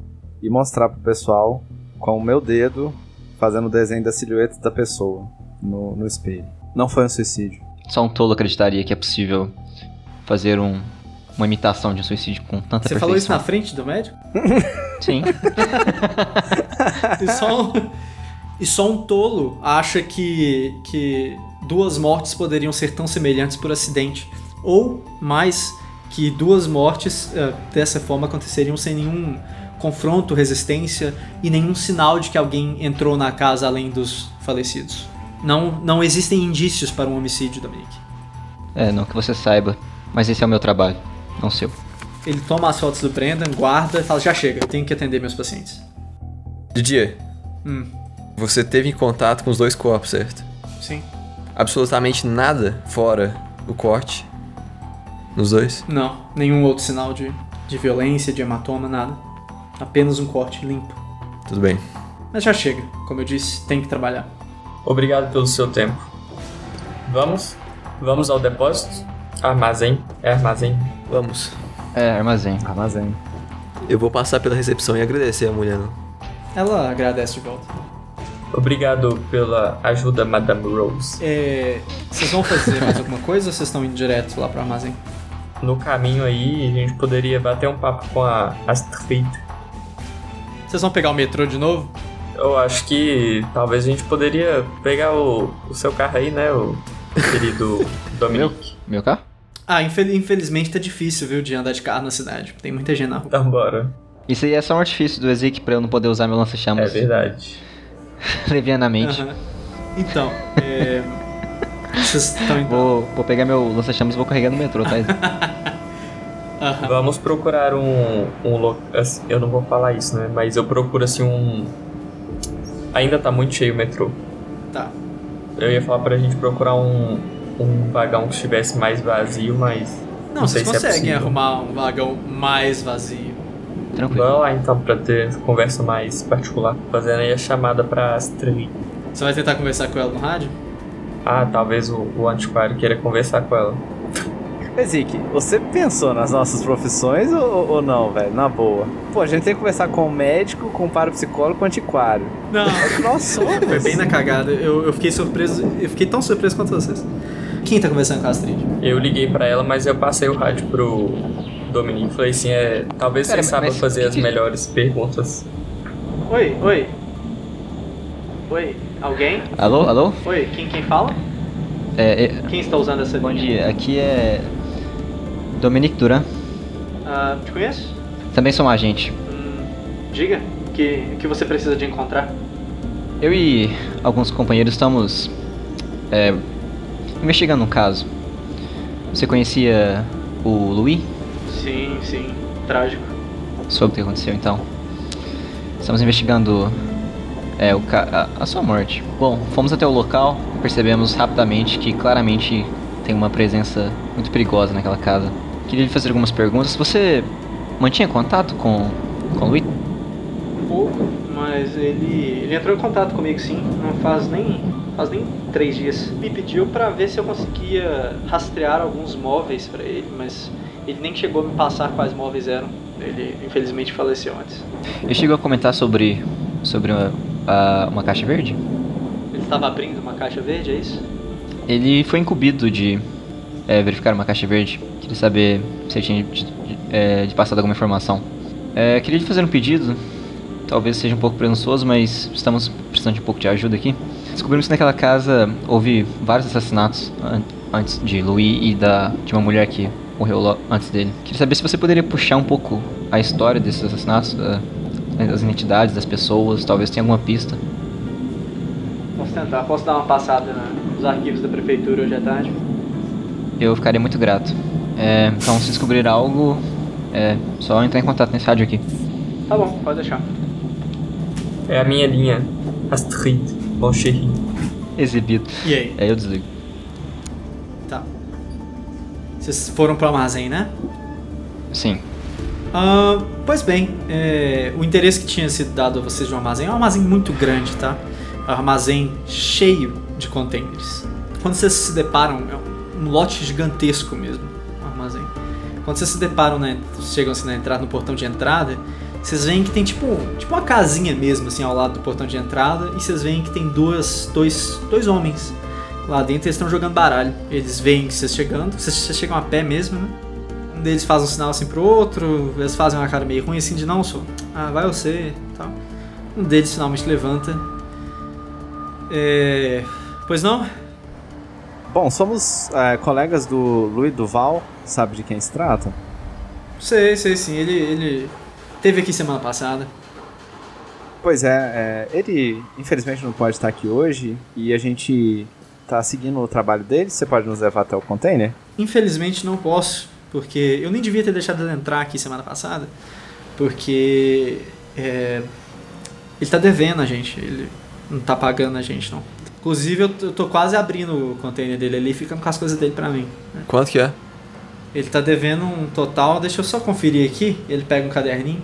e mostrar pro pessoal com o meu dedo fazendo o desenho da silhueta da pessoa no, no espelho. Não foi um suicídio. Só um tolo acreditaria que é possível fazer um, uma imitação de um suicídio com tanta Você perfeição. falou isso na frente do médico? [laughs] Sim. E só um, e só um tolo acha que, que duas mortes poderiam ser tão semelhantes por acidente. Ou mais, que duas mortes eh, dessa forma aconteceriam sem nenhum confronto, resistência e nenhum sinal de que alguém entrou na casa além dos falecidos. Não, não existem indícios para um homicídio, Dominic. É, não que você saiba. Mas esse é o meu trabalho, não o seu. Ele toma as fotos do Brendan, guarda e fala: já chega, eu tenho que atender meus pacientes. Didier, Hum, você teve contato com os dois corpos, certo? sim. Absolutamente nada fora o corte nos dois? Não, nenhum outro sinal de, de violência, de hematoma, nada. Apenas um corte limpo. Tudo bem. Mas já chega, como eu disse, tem que trabalhar. Obrigado pelo seu tempo. Vamos? Vamos ao depósito? Armazém? É armazém. Vamos. É, armazém. Armazém. Eu vou passar pela recepção e agradecer a mulher. não? Ela agradece de volta. Obrigado pela ajuda, Madame Rose. É, vocês vão fazer mais alguma coisa ou vocês estão indo direto lá pro armazém? No caminho aí, a gente poderia bater um papo com a Astrid. Vocês vão pegar o metrô de novo? Eu acho que talvez a gente poderia pegar o, o seu carro aí, né, o querido [laughs] Dominique. Meu carro? Ah, infel- infelizmente tá difícil, viu, de andar de carro na cidade. Tem muita gente na rua. Então bora. Isso aí é só um artifício do Ezequiel pra eu não poder usar meu É lança-chamas verdade. [laughs] levianamente. Aham. Então, é... Vocês estão indo... Vou, vou pegar meu lança-chamas e vou carregar no metrô, tá? Aham. [laughs] Vamos procurar um, um assim, Eu não vou falar isso, né? Mas eu procuro assim um. Ainda tá muito cheio o metrô. Tá. Eu ia falar pra gente procurar um, um vagão que estivesse mais vazio, mas. Não, sei vocês se é conseguem possível. arrumar um vagão mais vazio. Tranquilo. Vamos lá então pra ter conversa mais particular. Fazendo aí a chamada pra Astrid. Você vai tentar conversar com ela no rádio? Ah, talvez o, o antiquário queira conversar com ela. Ezik, você pensou nas nossas profissões ou, ou não, velho? Na boa. Pô, a gente tem que conversar com o médico, com o parapsicólogo, com o antiquário. Não, Nós somos. foi bem na cagada. Eu, eu fiquei surpreso, eu fiquei tão surpreso quanto vocês. Quem tá conversando com a Astrid? Eu liguei pra ela, mas eu passei o rádio pro Dominique. Falei assim, é. Talvez Pera, você saiba fazer que as melhores perguntas. Oi, oi. Oi, alguém? Alô, alô? Oi, quem, quem fala? É, é, Quem está usando essa bom dia, aqui é. Dominique Duran. Ah, te conheço? Também sou um agente. Hum, diga, o que, que você precisa de encontrar? Eu e alguns companheiros estamos. é, investigando um caso. Você conhecia o Louis? Sim, sim, trágico. Soube o que aconteceu então. Estamos investigando é, o a sua morte. Bom, fomos até o local e percebemos rapidamente que claramente tem uma presença muito perigosa naquela casa. Queria lhe fazer algumas perguntas. Você mantinha contato com, com o Louis? Pouco, mas ele, ele entrou em contato comigo sim, não faz nem, faz nem três dias. Me pediu pra ver se eu conseguia rastrear alguns móveis pra ele, mas ele nem chegou a me passar quais móveis eram. Ele infelizmente faleceu antes. Ele chegou a comentar sobre, sobre uma, a- uma caixa verde? Ele estava abrindo uma caixa verde, é isso? Ele foi incumbido de é, verificar uma caixa verde. Queria saber se ele tinha de, de, é, de passado alguma informação. É, queria fazer um pedido. Talvez seja um pouco presunçoso, mas estamos precisando de um pouco de ajuda aqui. Descobrimos que naquela casa houve vários assassinatos an- antes de Louis e da, de uma mulher que morreu antes dele. Queria saber se você poderia puxar um pouco a história desses assassinatos, da- das identidades das pessoas, talvez tenha alguma pista. Posso tentar, posso dar uma passada nos arquivos da prefeitura hoje à tarde? Eu ficaria muito grato. É, então, se descobrir algo, é só entrar em contato nesse rádio aqui. Tá bom, pode deixar. É a minha linha, Astrid. Bom Cherry. Exibido. E aí? Aí eu desligo. Tá. Vocês foram pro armazém, né? Sim. Ah, pois bem, é, o interesse que tinha sido dado a vocês de um armazém é um armazém muito grande, tá? É um armazém cheio de containers. Quando vocês se deparam, é um lote gigantesco mesmo, um armazém. Quando vocês se deparam, né, chegam assim na entrada, no portão de entrada, vocês veem que tem tipo, tipo uma casinha mesmo, assim, ao lado do portão de entrada, e vocês veem que tem duas, dois, dois homens lá dentro, eles estão jogando baralho. Eles veem que vocês chegando, vocês, vocês chegam a pé mesmo, né? Um deles faz um sinal assim pro outro, eles fazem uma cara meio ruim assim de não, sou. Ah, vai você, tal. Um deles finalmente levanta. É... Pois não? Bom, somos é, colegas do Luiz Duval, sabe de quem se trata? Sei, sei sim. Ele, ele teve aqui semana passada. Pois é, é, ele infelizmente não pode estar aqui hoje e a gente tá seguindo o trabalho dele. Você pode nos levar até o container? Infelizmente não posso, porque eu nem devia ter deixado ele entrar aqui semana passada, porque é, ele tá devendo a gente, ele não tá pagando a gente não. Inclusive eu tô, quase abrindo o container dele ali e ficando com as coisas dele pra mim. né? Quanto que é? Ele tá devendo um total, deixa eu só conferir aqui. Ele pega um caderninho,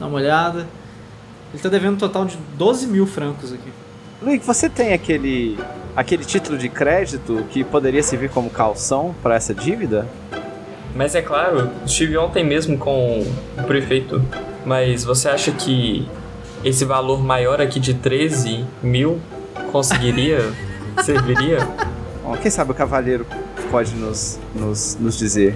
dá uma olhada. Ele tá devendo um total de 12 mil francos aqui. Luiz, você tem aquele aquele título de crédito que poderia servir como calção para essa dívida? Mas é claro, estive ontem mesmo com o prefeito. Mas você acha que esse valor maior aqui de 13 mil conseguiria? serviria? Bom, quem sabe o cavaleiro pode nos, nos, nos dizer.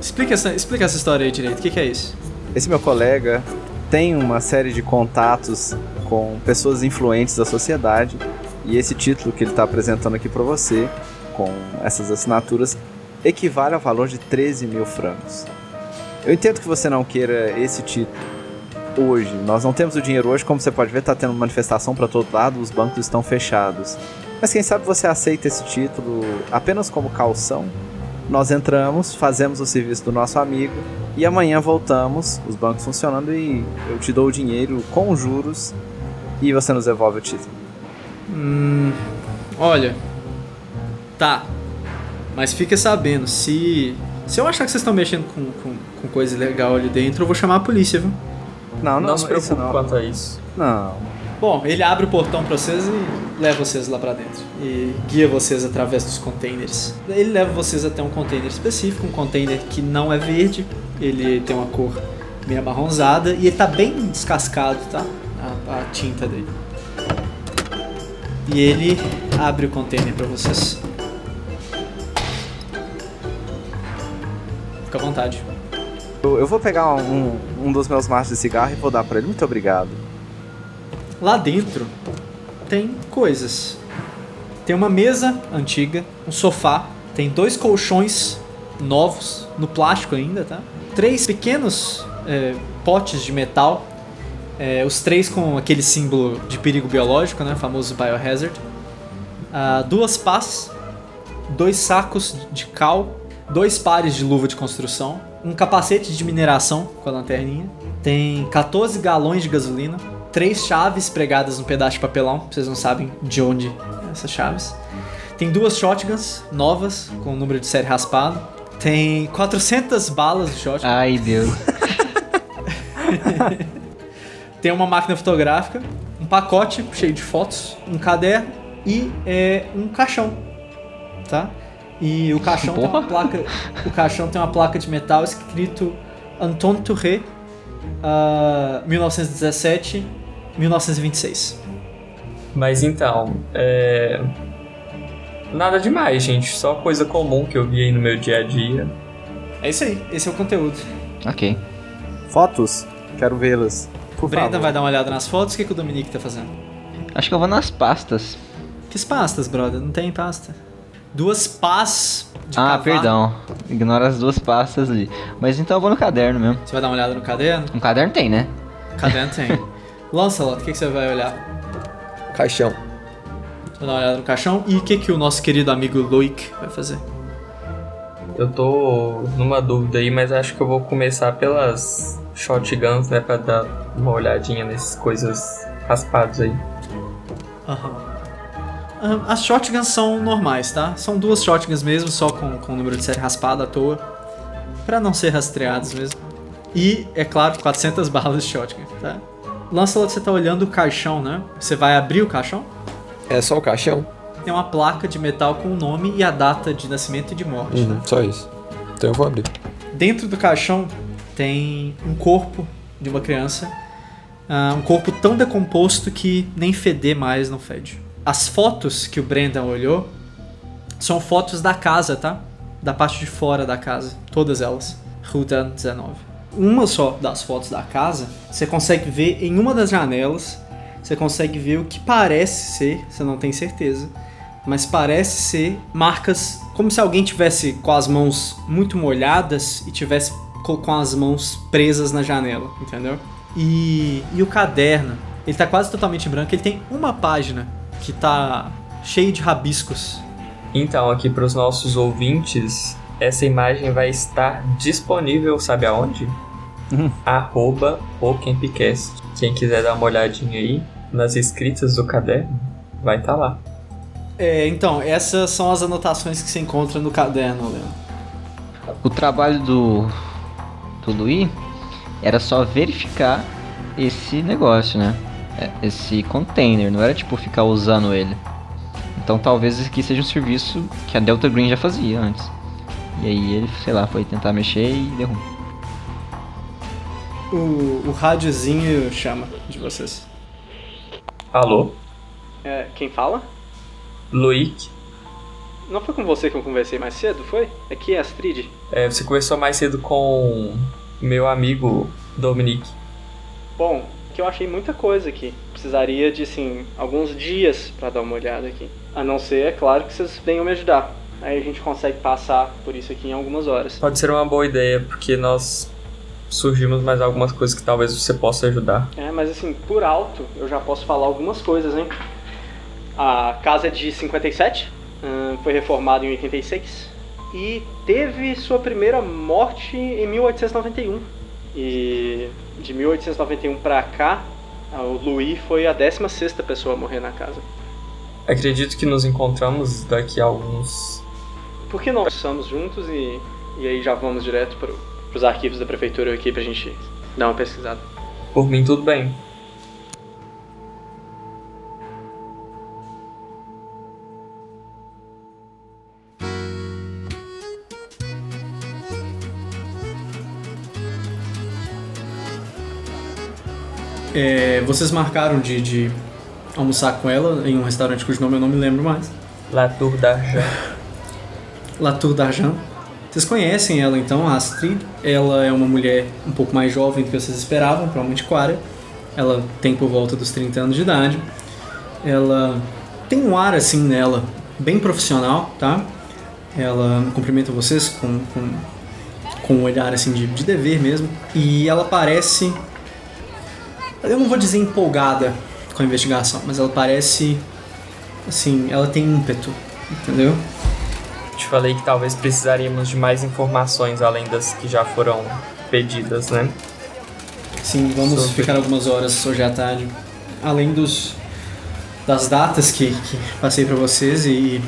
Explica essa, explica essa história aí direito, o que, que é isso? Esse meu colega tem uma série de contatos com pessoas influentes da sociedade e esse título que ele está apresentando aqui para você, com essas assinaturas, equivale ao valor de 13 mil francos. Eu entendo que você não queira esse título hoje. Nós não temos o dinheiro hoje, como você pode ver, está tendo manifestação para todo lado, os bancos estão fechados. Mas quem sabe você aceita esse título apenas como calção? Nós entramos, fazemos o serviço do nosso amigo e amanhã voltamos, os bancos funcionando e eu te dou o dinheiro com juros e você nos devolve o título. Hum, olha, tá. Mas fica sabendo, se se eu achar que vocês estão mexendo com, com, com coisa ilegal ali dentro, eu vou chamar a polícia, viu? Não, não, Não, se preocupe não. quanto a isso. Não. Bom, ele abre o portão pra vocês e leva vocês lá pra dentro. E guia vocês através dos containers. Ele leva vocês até um container específico, um container que não é verde, ele tem uma cor meio amarronzada e ele tá bem descascado, tá? A, a tinta dele. E ele abre o container pra vocês. Fica à vontade. Eu, vou pegar um, um dos meus maços de cigarro e vou dar pra ele. Muito obrigado. Lá dentro tem coisas. Tem uma mesa antiga, um sofá, tem dois colchões novos, no plástico ainda, tá? Três pequenos é, potes de metal, é, os três com aquele símbolo de perigo biológico, né? Famoso biohazard. Ah, duas pás, dois sacos de cal, dois pares de luva de construção, um capacete de mineração com a lanterninha, tem 14 galões de gasolina, três chaves pregadas num pedaço de papelão, vocês não sabem de onde é essas chaves. Tem duas shotguns novas com o número de série raspado. Tem 400 balas de shotgun. Ai, Deus. [laughs] Tem uma máquina fotográfica, um pacote cheio de fotos, um caderno e é, um caixão, tá? E o caixão tem uma placa, o caixão tem uma placa de metal escrito Anton Touré, ah, 1917, 1926. Mas então, é. Nada demais, gente. Só coisa comum que eu vi aí no meu dia a dia. É isso aí, esse é o conteúdo. ok. Fotos? Quero vê-las. Por Brenda favor. vai dar uma olhada nas fotos, o que, que o Dominique tá fazendo? Acho que eu vou nas pastas. Que pastas, brother? Não tem pasta. Duas pás de ah, cavar. perdão. Ignora as duas pastas ali. Mas então eu vou no caderno mesmo. Você vai dar uma olhada no caderno? Um caderno tem, né? Caderno tem. [laughs] Lancelot, o que, que você vai olhar? Caixão. Você vai dar uma olhada no caixão. E o que, que o nosso querido amigo Loic vai fazer? Eu tô numa dúvida aí, mas acho que eu vou começar pelas shotguns, né? Pra dar uma olhadinha nessas coisas raspadas aí. Aham. Aham, As shotguns são normais, tá? São duas shotguns mesmo, só com, com o número de série raspado à toa. Pra não ser rastreados mesmo. E, é claro, 400 [laughs] balas de shotgun, tá? Lancelot, você tá olhando o caixão, né? Você vai abrir o caixão? É só o caixão? Tem uma placa de metal com o nome e a data de nascimento e de morte. Uhum, só isso. Então eu vou abrir. Dentro do caixão tem um corpo de uma criança. ah, um corpo tão decomposto que nem feder mais não fede. As fotos que o Brendan olhou são fotos da casa, tá? Da parte de fora da casa. Todas elas. Ruta 19. Uma só das fotos da casa, você consegue ver em uma das janelas. Você consegue ver o que parece ser, você não tem certeza, mas parece ser marcas como se alguém tivesse com as mãos muito molhadas e tivesse co- com as mãos presas na janela, entendeu? E, e o caderno, ele tá quase totalmente branco, ele tem uma página que tá cheio de rabiscos. Então, aqui para os nossos ouvintes, essa imagem vai estar disponível, sabe aonde? Arroba o Campcast. Quem quiser dar uma olhadinha aí nas escritas do caderno, vai estar lá. É, então, essas são as anotações que você encontra no caderno, Leandro. O trabalho do, do Luiz era só verificar esse negócio, né? É, Esse container, não era tipo ficar usando ele. Então talvez esse aqui seja um serviço que a Delta Green já fazia antes. E aí ele, sei lá, foi tentar mexer e deu ruim. O, o rádiozinho chama de vocês. Alô? É, quem fala? Loic? Não foi com você que eu conversei mais cedo, foi? Aqui é Astrid. É, você conversou mais cedo com meu amigo Dominique. Bom, que eu achei muita coisa aqui. Precisaria de, assim, alguns dias pra dar uma olhada aqui. A não ser, é claro, que vocês venham me ajudar. Aí a gente consegue passar por isso aqui em algumas horas. Pode ser uma boa ideia, porque nós surgimos mais algumas coisas que talvez você possa ajudar. É, mas assim, por alto, eu já posso falar algumas coisas, hein? A casa é de 57, hum, foi reformada em 86 e teve sua primeira morte em 1891. E de 1891 pra cá, o Louis foi a 16ª pessoa a morrer na casa. Acredito que nos encontramos daqui a alguns. Por que não estamos juntos e, e aí já vamos direto para os arquivos da prefeitura aqui pra gente dar uma pesquisada? Por mim, tudo bem. É, vocês marcaram de, de almoçar com ela em um restaurante cujo nome eu não me lembro mais. La Tour d'Argent. Latour d'Argent. Vocês conhecem ela então, a Astrid. Ela é uma mulher um pouco mais jovem do que vocês esperavam, provavelmente Quara. Ela tem por volta dos 30 anos de idade. Ela tem um ar assim nela, bem profissional, tá? Ela cumprimenta vocês com, com, com um olhar assim de, de dever mesmo. E ela parece. Eu não vou dizer empolgada com a investigação, mas ela parece. Assim, ela tem ímpeto, entendeu? Te falei que talvez precisaríamos de mais informações além das que já foram pedidas, né? Sim, vamos Sobre- ficar algumas horas hoje à tarde. Além dos das datas que, que passei para vocês e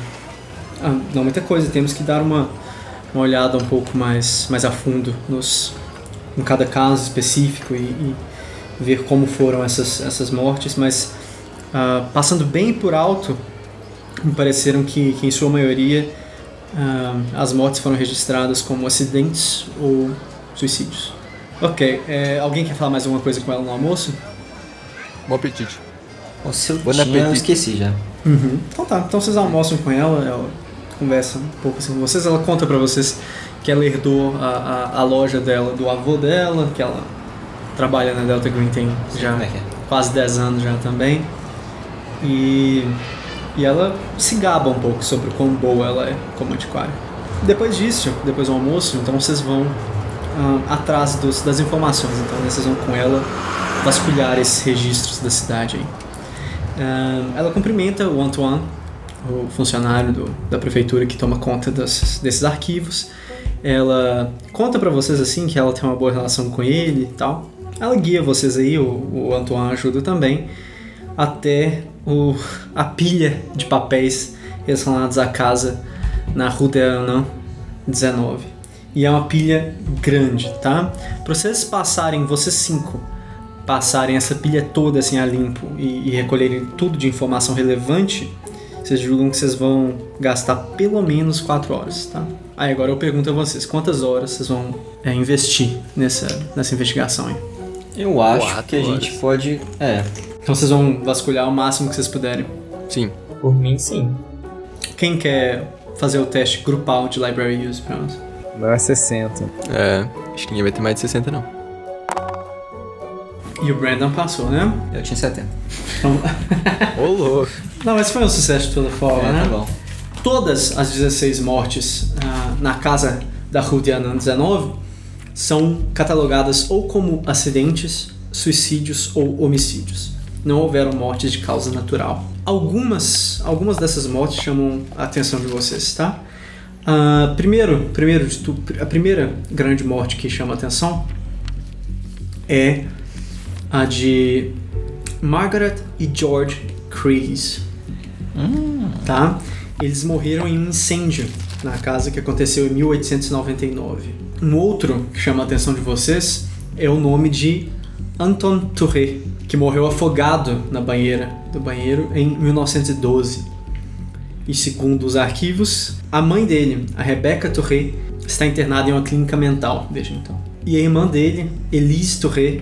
ah, não muita coisa, temos que dar uma, uma olhada um pouco mais, mais a fundo nos, em cada caso específico e, e ver como foram essas, essas mortes, mas ah, passando bem por alto, me pareceram que, que em sua maioria ah, as mortes foram registradas como acidentes ou suicídios. Ok, é, alguém quer falar mais alguma coisa com ela no almoço? Bom apetite. O seu Bom tinha, eu esqueci já. Uhum. Então tá, então vocês almoçam com ela, ela conversa um pouco assim com vocês, ela conta pra vocês que ela herdou a, a, a loja dela do avô dela, que ela trabalha na Delta Green tem já é é? quase 10 anos já também. E, e ela se gaba um pouco sobre o quão boa ela é como antiquária. Depois disso, depois do almoço, então vocês vão ah, atrás dos, das informações. Então né, vocês vão com ela vasculhar esses registros da cidade aí. Ah, ela cumprimenta o Antoine, o funcionário do- da prefeitura que toma conta das- desses arquivos. Ela conta pra vocês assim que ela tem uma boa relação com ele e tal. Ela guia vocês aí, o, o Antoine ajuda também. até o, a pilha de papéis relacionados à casa na Rue de Alain 19. E é uma pilha grande, tá? Para vocês passarem, vocês cinco, passarem essa pilha toda assim a limpo e, e recolherem tudo de informação relevante, vocês julgam que vocês vão gastar pelo menos 4 horas, tá? Aí agora eu pergunto a vocês, quantas horas vocês vão é, investir nessa, nessa investigação aí? Eu acho Quatro que a gente pode. É. Então vocês vão vasculhar o máximo que vocês puderem. Sim. Por mim, sim. Quem quer fazer o teste grupal de library use pra nós? O meu é 60. É. Acho que ninguém vai ter mais de 60, não. E o Brandon passou, né? Eu tinha 70. Então, Ô, louco. não, mas foi um sucesso de toda forma, É, né? tá bom. Todas as 16 mortes ah, na casa da Rue de Anand 19 são catalogadas ou como acidentes, suicídios ou homicídios. Não houveram mortes de causa natural. Algumas, algumas dessas mortes chamam a atenção de vocês, tá? Ah, primeiro, primeiro a primeira grande morte que chama a atenção é a de Margaret e George Crees. Tá? Eles morreram em um incêndio na casa que aconteceu em 1899. Um outro que chama a atenção de vocês é o nome de Anton Touré, que morreu afogado na banheira do banheiro em 1912. E segundo os arquivos, a mãe dele, a Rebecca Touré, está internada em uma clínica mental desde então. E a irmã dele, Elise Touré,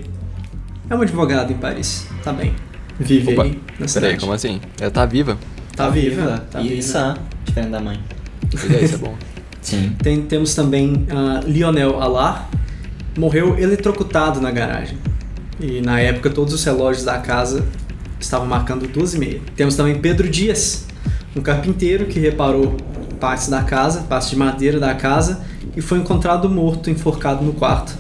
é uma advogada em Paris. Tá bem. Vive Opa, aí na Peraí, cidade. como assim? Ela tá viva? Tá viva, tá e viva. sã, diferente da mãe. Isso é bom. [laughs] Sim. Tem- temos também ah, Lionel Alar, morreu eletrocutado na garagem. E na época todos os relógios da casa estavam marcando 12 e meia. Temos também Pedro Dias, um carpinteiro que reparou partes da casa, partes de madeira da casa, e foi encontrado morto, enforcado no quarto,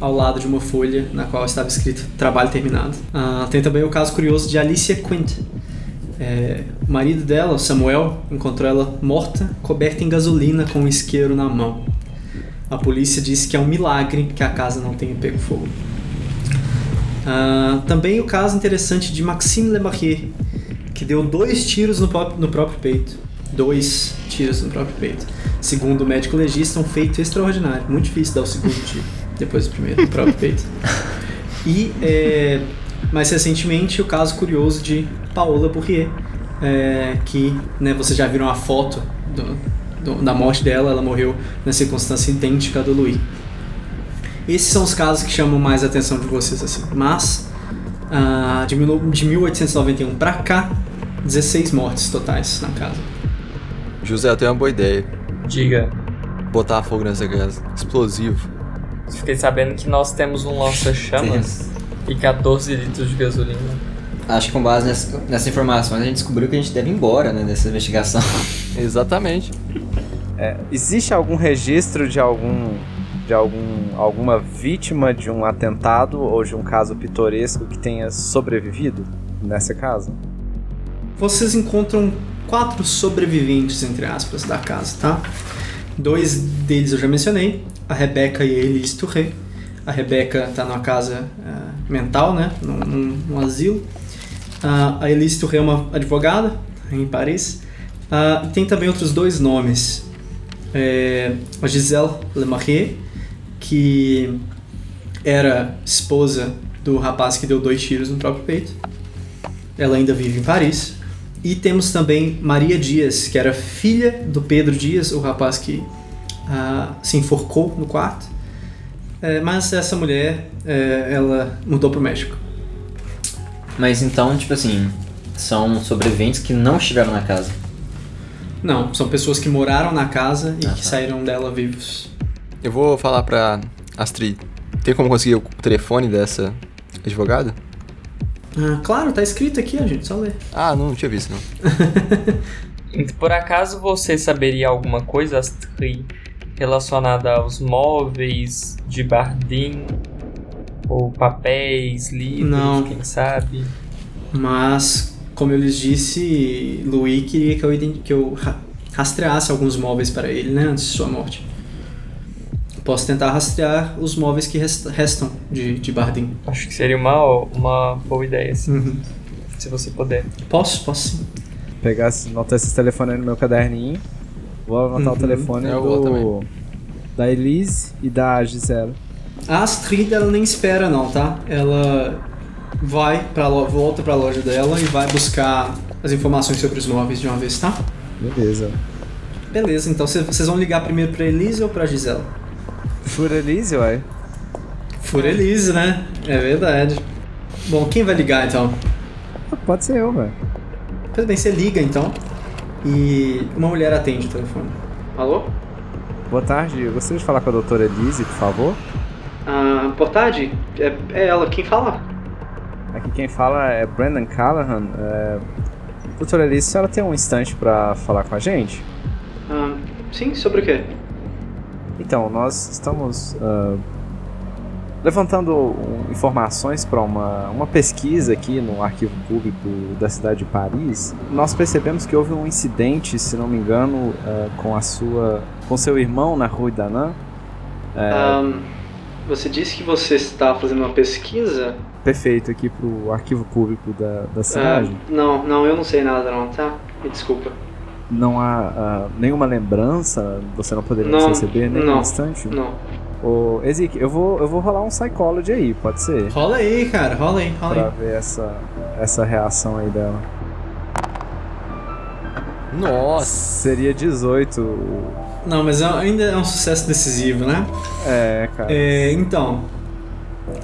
ao lado de uma folha na qual estava escrito trabalho terminado. Ah, tem também o caso curioso de Alicia Quint. É, o marido dela, Samuel, encontrou ela morta, coberta em gasolina com um isqueiro na mão. A polícia disse que é um milagre que a casa não tenha pego fogo. Ah, também o caso interessante de Maxime Lemarrier, que deu dois tiros no, no próprio peito. Dois tiros no próprio peito. Segundo o médico legista, um feito extraordinário. Muito difícil dar o segundo tiro depois do primeiro no próprio peito. E é, mais recentemente o caso curioso de Paola Bourrier, é, que né, vocês já viram a foto do- do- da morte dela, ela morreu na circunstância idêntica do Louis. Esses são os casos que chamam mais a atenção de vocês assim. Mas ah, de, mil- de 1891 pra cá, 16 mortes totais na casa. José, eu tenho uma boa ideia. Diga. Botar fogo nessa casa. Explosivo. Fiquei sabendo que nós temos um lança-chamas e 14 litros de gasolina. Acho que com base nessa, nessa informação a gente descobriu que a gente deve ir embora, né, dessa investigação. [laughs] Exatamente. É, existe algum registro de algum de algum alguma vítima de um atentado ou de um caso pitoresco que tenha sobrevivido nessa casa? Vocês encontram quatro sobreviventes, entre aspas, da casa, tá? Dois deles eu já mencionei, a Rebecca e a Elise Touré. A Rebecca tá numa casa ah, mental, né? Num, num- num asilo. A Elise Touré é uma advogada em Paris. E tem também outros dois nomes. É, a Giselle Lemarrier, que era esposa do rapaz que deu dois tiros no próprio peito. Ela ainda vive em Paris. E temos também Maria Dias, que era filha do Pedro Dias, o rapaz que ah, se enforcou no quarto. É, mas essa mulher, é, ela mudou pro México. Mas então, tipo assim, são sobreviventes que não estiveram na casa. Não, são pessoas que moraram na casa e Ah, que tá. saíram dela vivos. Eu vou falar pra Astrid. Tem como conseguir o telefone dessa advogada? Ah, claro, tá escrito aqui, a gente, só ler. Ah, não, não tinha visto, não. [laughs] Por acaso você saberia alguma coisa, Astrid, relacionada aos móveis de Bardim? Ou papéis, livros, Não. quem sabe? Mas, como eu lhes disse, Louis queria que eu, que eu ra- rastreasse alguns móveis para ele, né, antes de sua morte. Posso tentar rastrear os móveis que rest- restam de, de Bardim. Acho que seria uma, uma boa ideia, sim. Uhum. se você puder. Posso? Posso sim. Pegar, anotar esses telefones aí no meu caderninho. Vou anotar o telefone É, eu vou do, também. da Elise e da Gisela. A Astrid, ela nem espera não, tá? Ela vai pra lo- volta pra loja dela e vai buscar as informações sobre os móveis de uma vez, tá? Beleza. Beleza, então cê- vocês vão ligar primeiro pra Elise ou pra Gisela? Fura Elise, uai. For Elise, né? É verdade. Bom, quem vai ligar então? Pode ser eu, velho. Pois bem, você liga então e uma mulher atende o telefone. Alô? Boa tarde, gostaria de falar com a doutora Elise, por favor. Boa tarde. É, é ela quem fala? Aqui quem fala é Brandon Callahan. É... Doutora Elise, a senhora tem um instante pra falar com a gente? Ah, sim, sobre o quê? Então, nós estamos ah, levantando um, informações para uma, uma pesquisa aqui no arquivo público da cidade de Paris. Nós percebemos que houve um incidente, se não me engano, ah, com a sua, com seu irmão na Rue Danan. Ahn, você disse que você está fazendo uma pesquisa? Perfeito aqui para o arquivo público da, da Ah, cidade. não, não, eu não sei nada não, tá? Me desculpa. Não há ah, nenhuma lembrança, você não poderia Não, receber nem não, um instante? Não. Ô, Ezik, eu vou, eu vou rolar um psychology aí, pode ser? Rola aí, cara, rola aí, rola Pra aí. ver essa, essa reação aí dela. Nossa. Seria 18. Não, mas é- ainda é um sucesso decisivo, né? É, cara. É, então.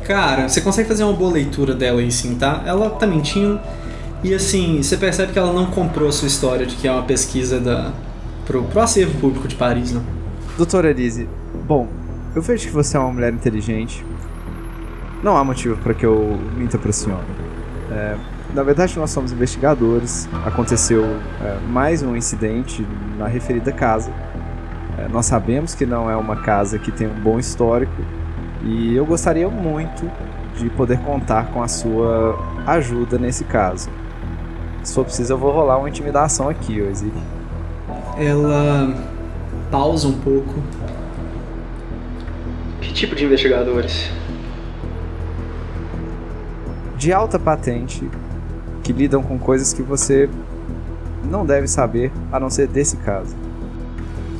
Cara, você consegue fazer uma boa leitura dela aí sim, tá? Ela tá mentindo. E assim, você percebe que ela não comprou a sua história de que é uma pesquisa da, pro, pro acervo público de Paris, não. Doutora Elise, bom, eu vejo que você é uma mulher inteligente. Não há motivo para que eu minta pra senhora. É, na verdade, nós somos investigadores. Aconteceu é, mais um incidente na referida casa. É, nós sabemos que não é uma casa que tem um bom histórico. E eu gostaria muito de poder contar com a sua ajuda nesse caso. Se for preciso, eu vou rolar uma intimidação aqui, Ezik. Ela pausa um pouco. Que tipo de investigadores? de alta patente que lidam com coisas que você não deve saber a não ser desse caso.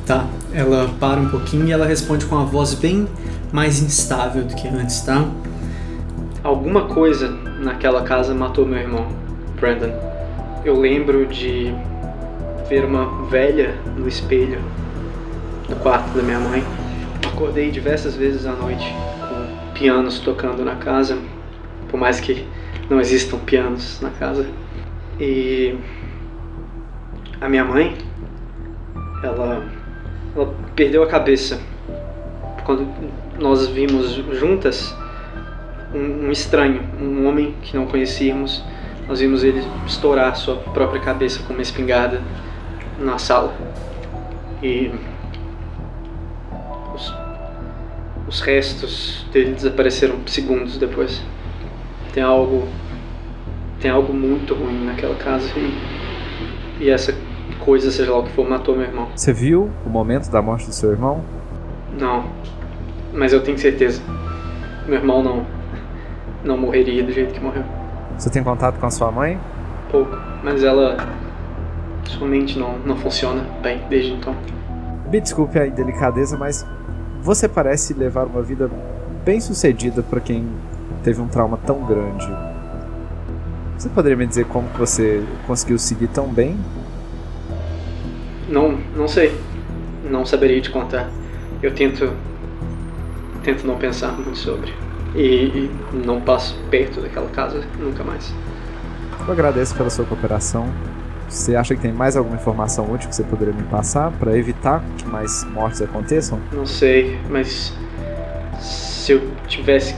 Tá, ela para um pouquinho e ela responde com uma voz bem mais instável do que antes, tá? Alguma coisa naquela casa matou meu irmão, Brandon. Eu lembro de ver uma velha no espelho no quarto da minha mãe. Acordei diversas vezes à noite com pianos tocando na casa, por mais que não existam pianos na casa. E a minha mãe, ela ela perdeu a cabeça quando nós vimos juntas um, um estranho, um homem que não conhecíamos. Nós vimos ele estourar sua própria cabeça com uma espingarda na sala. E os, os restos dele desapareceram segundos depois. Tem algo tem algo muito ruim naquela casa e, e essa coisa, seja lá o que for, matou meu irmão. Você viu o momento da morte do seu irmão? Não, mas eu tenho certeza. Meu irmão não não morreria do jeito que morreu. Você tem contato com a sua mãe? Pouco, mas ela sua mente não não funciona bem desde então. Me desculpe a indelicadeza, mas você parece levar uma vida bem sucedida para quem teve um trauma tão grande. Você poderia me dizer como que você conseguiu seguir tão bem? Não, não sei. Não saberia te contar. Eu tento tento não pensar muito sobre. E, e não passo perto daquela casa nunca mais. Eu agradeço pela sua cooperação. Você acha que tem mais alguma informação útil que você poderia me passar para evitar que mais mortes aconteçam? Não sei, mas se eu tivesse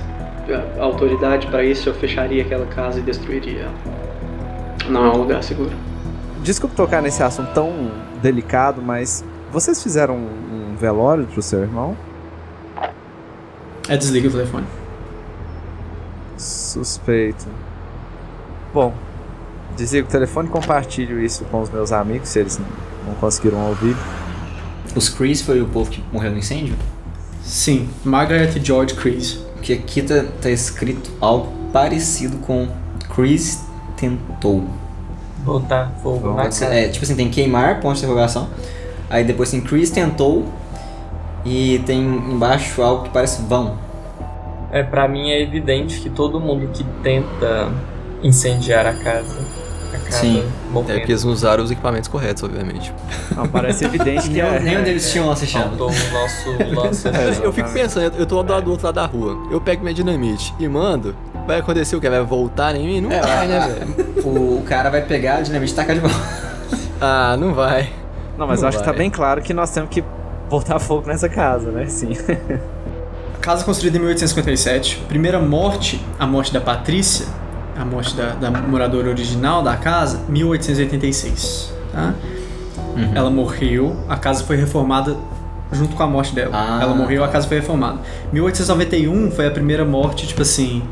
a autoridade para isso, eu fecharia aquela casa e destruiria ela. Não é um lugar seguro. Desculpe tocar nesse assunto tão delicado, mas vocês fizeram um velório pro seu irmão? É desliga o telefone. Suspeito. Bom, desligo o telefone e compartilho isso com os meus amigos, se eles não- não conseguiram ouvir. Os Chris foi o povo que morreu no incêndio? Sim, Margaret e George Chris. Porque aqui tá, tá escrito algo parecido com Chris tentou. Botar fogo na Pode ser- cara. é, tipo assim, tem queimar, ponto de interrogação. Aí depois tem Chris tentou. E tem embaixo algo que parece vão. É, pra mim é evidente que todo mundo que tenta incendiar a casa acaba Sim. É morrendo. porque eles não usaram os equipamentos corretos, obviamente. Não, parece evidente que Nenhum, é. nenhum deles tinha um lança-chama. Faltou o nosso [laughs] lança Eu fico pensando, eu tô do lado do outro lado da rua. Eu pego minha dinamite e mando. Vai acontecer o quê? Vai voltar em mim? Não É, vai, né, a- velho? O, cara vai pegar a dinamite e tacar de volta. Ah, não vai. Não, mas Não eu acho que tá bem claro que nós temos que botar fogo nessa casa, né? Sim. A [laughs] casa construída em 1857. Primeira morte, a morte da Patrícia, a morte da, da moradora original da casa, 1886. Tá? Uhum. Ela morreu, a casa foi reformada junto com a morte dela. Ah. Ela morreu, a casa foi reformada. 1891 foi a primeira morte, tipo assim.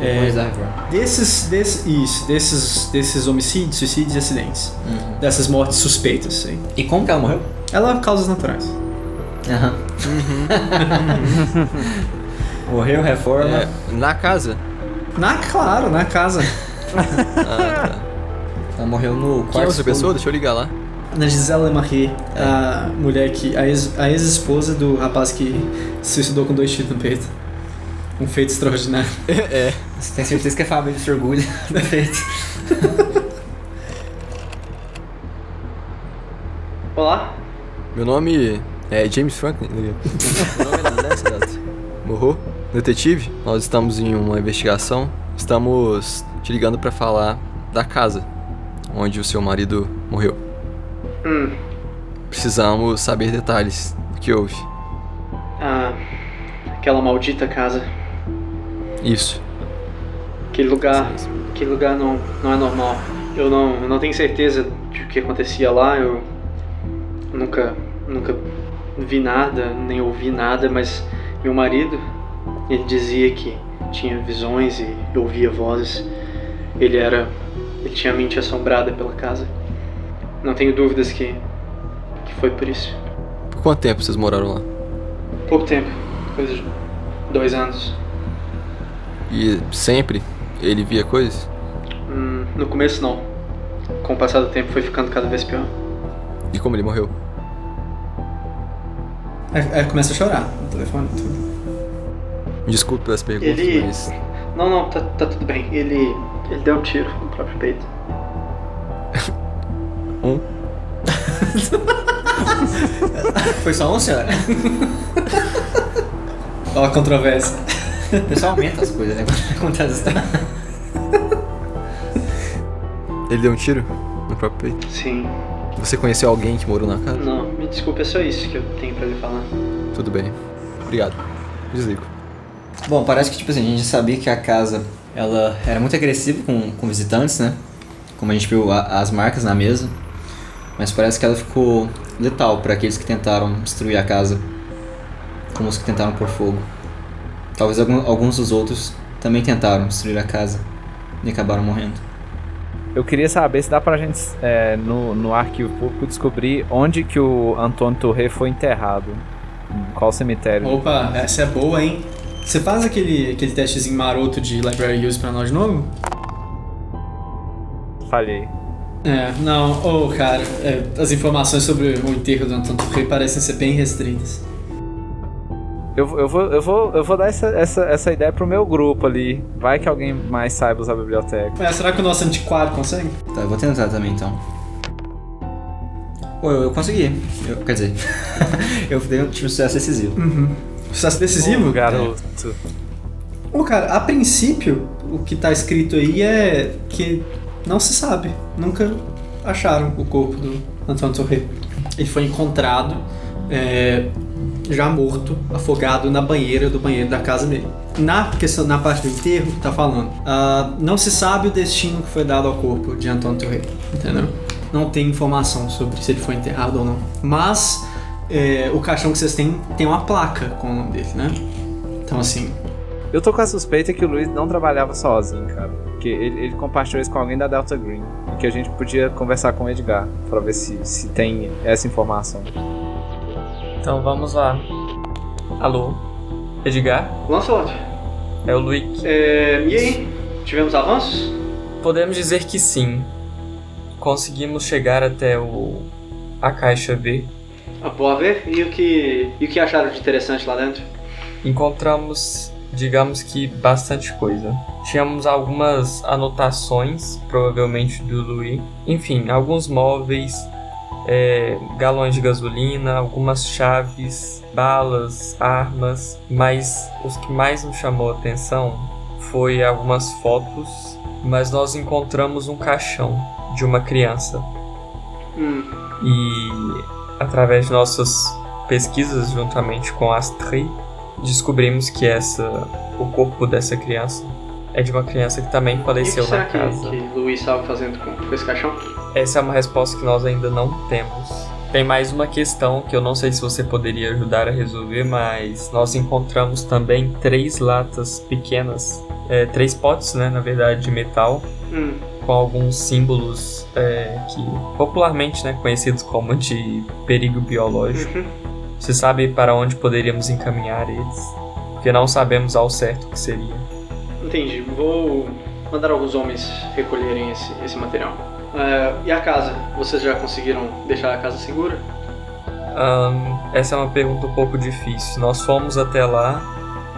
é, reforma. desses, desses, isso, desses, desses homicídios, suicídios e acidentes. Uhum. Dessas mortes suspeitas. Assim. E como que ela morreu? Ela causas naturais. Aham. [laughs] Morreu, reforma. É, na casa. Na, claro, na casa. Ah, tá. Ela morreu no quarto. Quem é outra pessoa? Deixa eu ligar lá. Na Gisela Lemarrier, a mulher que. a ex- ex-esposa do rapaz que se suicidou com dois tiros no peito. Um feito extraordinário. É. Você tem certeza que a família se orgulha [laughs] do feito. Olá? Meu nome é James Franklin. Meu nome é Lancelot Morro, detetive. Nós estamos em uma investigação. Estamos te ligando pra falar da casa onde o seu marido morreu. Hum. Precisamos saber detalhes do que houve. Ah, aquela maldita casa. Isso. Aquele lugar. Aquele lugar não, não é normal. Eu não, eu não tenho certeza de o que acontecia lá. Eu nunca, nunca vi nada, nem ouvi nada, mas meu marido, ele dizia que tinha visões e ouvia vozes. Ele era. Ele tinha a mente assombrada pela casa. Não tenho dúvidas que, que foi por isso. Por quanto tempo vocês moraram lá? Pouco tempo, coisa de dois anos. E sempre ele via coisas? Hum, no começo não. Com o passar do tempo foi ficando cada vez pior. E como ele morreu? Aí, começa a chorar no telefone. Tudo. Desculpe pelas perguntas, Ele- mas Não, não, tá, tá tudo bem. Ele. ele deu um tiro no próprio peito. [laughs] um. [laughs] Foi só um, senhora? Ó a controvérsia. O pessoal aumenta as coisas, né? Histórias. Ele deu um tiro no próprio peito. Sim. Você conheceu alguém que morou na casa? Não, me desculpe, é só isso que eu tenho pra lhe falar. Tudo bem. Obrigado. Desligo. Bom, parece que tipo assim, a gente sabia que a casa ela era muito agressiva com, com visitantes, né? Como a gente viu a- as marcas na mesa. Mas parece que ela ficou letal para aqueles que tentaram destruir a casa. Como os que tentaram pôr fogo. Talvez algum- alguns dos outros também tentaram destruir a casa e acabaram morrendo. Eu queria saber se dá pra gente, é, no, no arquivo público, descobrir onde que o Antônio Torre foi enterrado. Qual cemitério. Opa, essa é boa, hein? Você faz aquele, aquele testezinho maroto de Library Use pra nós de novo? Falhei. É, não, ô cara, é, as informações sobre o enterro do Antônio Torre parecem ser bem restritas. Eu, eu, vou, eu, vou, eu vou dar essa, essa, essa ideia pro meu grupo ali. Vai que alguém mais saiba usar a biblioteca. Mas será que o nosso antiquário consegue? Tá, eu vou tentar também então. Pô, eu, eu consegui. Eu- quer dizer, [laughs] eu dei um tive um sucesso decisivo. Sucesso decisivo? Ô, garoto. Ô, cara, a princípio, o que tá escrito aí é que não se sabe. Nunca acharam o corpo do Antônio Torre. Ele foi encontrado é, já morto, afogado na banheira do banheiro da casa dele. Na questão, na parte do enterro, tá falando. ah, não se sabe o destino que foi dado ao corpo de Antônio Torre, entendeu? Não tem informação sobre se ele foi enterrado ou não. Mas é, o caixão que vocês têm tem uma placa com o nome dele, né? Então assim, Eu tô com a suspeita que o Luiz não trabalhava sozinho, cara. Que ele, ele compartilhou isso com alguém da Delta Green. E que a gente podia conversar com o Edgar pra ver se, se tem essa informação. Então vamos lá. Alô? Edgar? Lancelot, É o Luiz. é, e aí? Tivemos avanços? Podemos dizer que sim. Conseguimos chegar até o a caixa B. Ah, boa ver. E o que e o que acharam de interessante lá dentro? Encontramos, digamos que bastante coisa. Tínhamos algumas anotações, provavelmente do Louis. Enfim, alguns móveis, é, galões de gasolina, algumas chaves, balas, armas. Mas os que mais nos chamou a atenção foi algumas fotos. Mas nós encontramos um caixão de uma criança Hum. e através de nossas pesquisas juntamente com a Astrid, descobrimos que essa o corpo dessa criança é de uma criança que também E faleceu que será na que, casa. que Luiz estava fazendo com esse caixão? Essa é uma resposta que nós ainda não temos. Tem mais uma questão que eu não sei se você poderia ajudar a resolver, mas nós encontramos também três latas pequenas, é, três potes, né, na verdade, de metal, Hum. com alguns símbolos é, que popularmente né, conhecidos como de perigo biológico. Uhum. Você sabe para onde poderíamos encaminhar eles? Porque não sabemos ao certo o que seria. Entendi. Vou mandar alguns homens recolherem esse, esse material. É, e a casa? Vocês já conseguiram deixar a casa segura? Ahn, essa é uma pergunta um pouco difícil. Nós fomos até lá,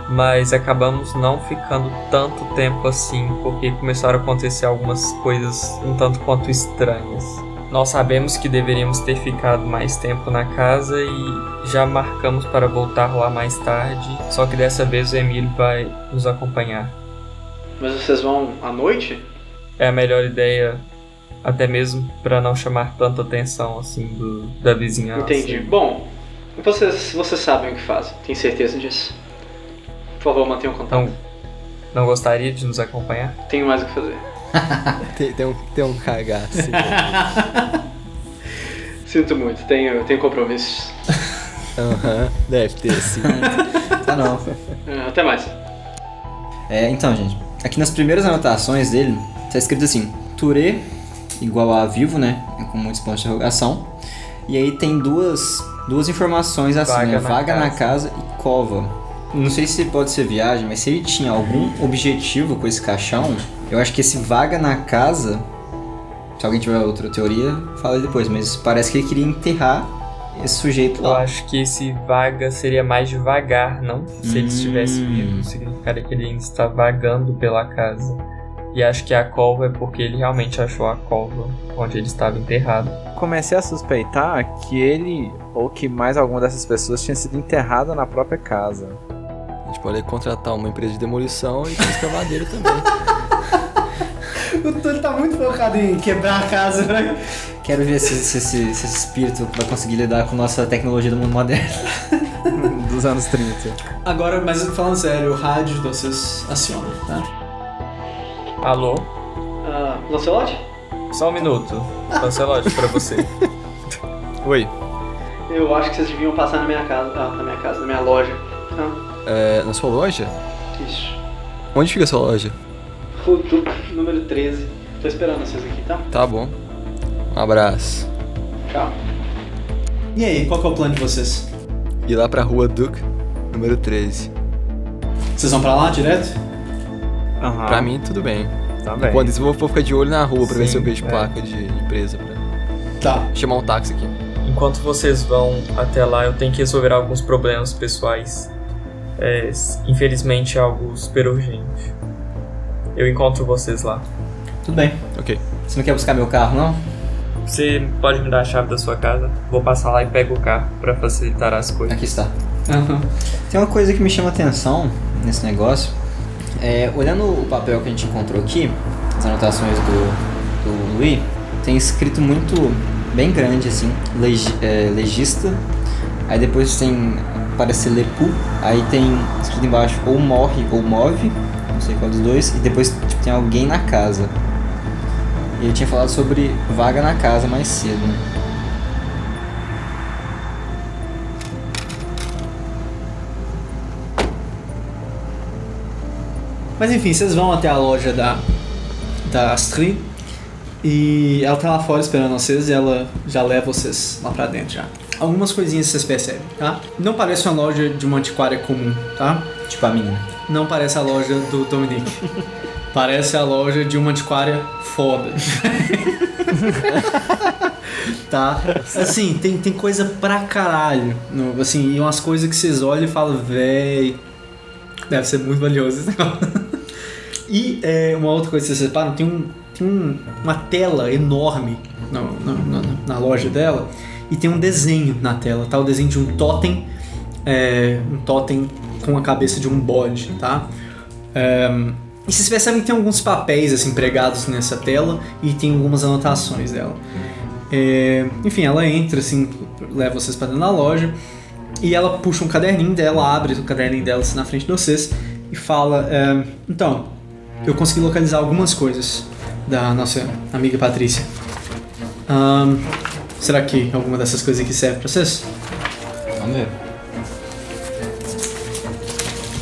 mas acabamos não ficando tanto tempo assim, porque começaram a acontecer algumas coisas um tanto quanto estranhas. Nós sabemos que deveríamos ter ficado mais tempo na casa e já marcamos para voltar lá mais tarde, só que dessa vez o Emílio vai nos acompanhar. Mas vocês vão à noite? É a melhor ideia, até mesmo para não chamar tanta atenção assim do, da vizinhança. Entendi. Bom, vocês, vocês sabem o que fazem, tenho certeza disso. Por favor, mantenham contato. Não, não gostaria de nos acompanhar? Tenho mais o que fazer. [laughs] Tem, tem um, tem um cagaço. [laughs] Sinto muito, tenho, tenho compromissos. [laughs] Aham, deve ter sim. Tá não. É, até mais. É, então, gente, aqui nas primeiras anotações dele, tá escrito assim, Touré igual a vivo, né? Com muitos pontos de interrogação. E aí tem duas, duas informações assim, Vaga né? na Vaga na casa. casa e cova. Não sei se pode ser viagem, mas se ele tinha algum objetivo com esse caixão, eu acho que esse vaga na casa, se alguém tiver outra teoria, fala depois, mas parece que ele queria enterrar esse sujeito Eu lá. acho que esse vaga seria mais devagar, não? Se ele estivesse Hum. vivo, significaria que ele ainda está vagando pela casa. E acho que a cova é porque ele realmente achou a cova onde ele estava enterrado. Comecei a suspeitar que ele, ou que mais alguma dessas pessoas, tinha sido enterrada na própria casa. A gente pode contratar uma empresa de demolição e ter escavadeiro também. [laughs] O Túlio tá muito focado em quebrar a casa, né? Quero ver se, se- se- se esse espírito vai conseguir lidar com nossa tecnologia do mundo moderno. [laughs] Dos anos 30. Agora, mas falando sério, o rádio de vocês aciona, tá? Alô? Ah, Lancelote? Só um minuto. Lancelote, pra você. [laughs] Oi, Eu acho que vocês deviam passar na minha casa, ah, na minha casa, na minha loja. Tá? é, na sua loja? Isso. Onde fica a sua loja? Futuc, número 13. Tô esperando vocês aqui, tá? Tá bom. Um abraço. Tchau. E aí, qual que é o plano de vocês? Ir lá pra rua Duke, número 13. Vocês vão pra lá direto? Aham. Pra mim, tudo bem. Tá bem. Enquanto isso, eu vou, ficar de olho na rua pra ver Sim, se eu vejo é. placa de empresa pra Tá. chamar um táxi aqui. Enquanto vocês vão até lá, eu tenho que resolver alguns problemas pessoais. É, infelizmente, algo super urgente. Eu encontro vocês lá. Tudo bem. Ok. Você não quer buscar meu carro, não? Você pode me dar a chave da sua casa? Vou passar lá e pego o carro pra facilitar as coisas. Aqui está. Aham. Tem uma coisa que me chama atenção nesse negócio. É, olhando o papel que a gente encontrou aqui, as anotações do, do tem escrito muito bem grande assim, legi, é, legista. Aí depois tem parece lepu, aí tem escrito embaixo ou morre ou move, não sei qual dos dois, e depois tipo, tem alguém na casa. E eu tinha falado sobre vaga na casa mais cedo, né? Mas enfim, vocês vão até a loja da, da Astrid e ela tá lá fora esperando vocês e ela já leva vocês lá pra dentro já. Algumas coisinhas vocês percebem, tá? Não parece uma loja de uma antiquária comum, tá? Tipo a minha. Não parece a loja do Dominique. [laughs] Parece a loja de uma antiquária foda. [laughs] tá? Assim, tem, tem coisa pra caralho. No, assim, e umas coisas que vocês olham e falam, véi. Deve ser muito valioso esse negócio. E é, uma outra coisa que vocês reparam, tem, um, tem um- uma tela enorme no- no- no- na loja dela e tem um desenho na tela, tá? O desenho de um totem, é, um totem com a cabeça de um bode, tá? É, e vocês percebem que tem alguns papéis assim pregados nessa tela e tem algumas anotações dela. É, enfim, ela entra assim, leva vocês para dentro da loja e ela puxa um caderninho dela, abre o caderninho dela assim, na frente de vocês e fala: é, Então, eu consegui localizar algumas coisas da nossa amiga Patrícia. Ahn, será que alguma dessas coisas aqui serve pra vocês? Vamos ver.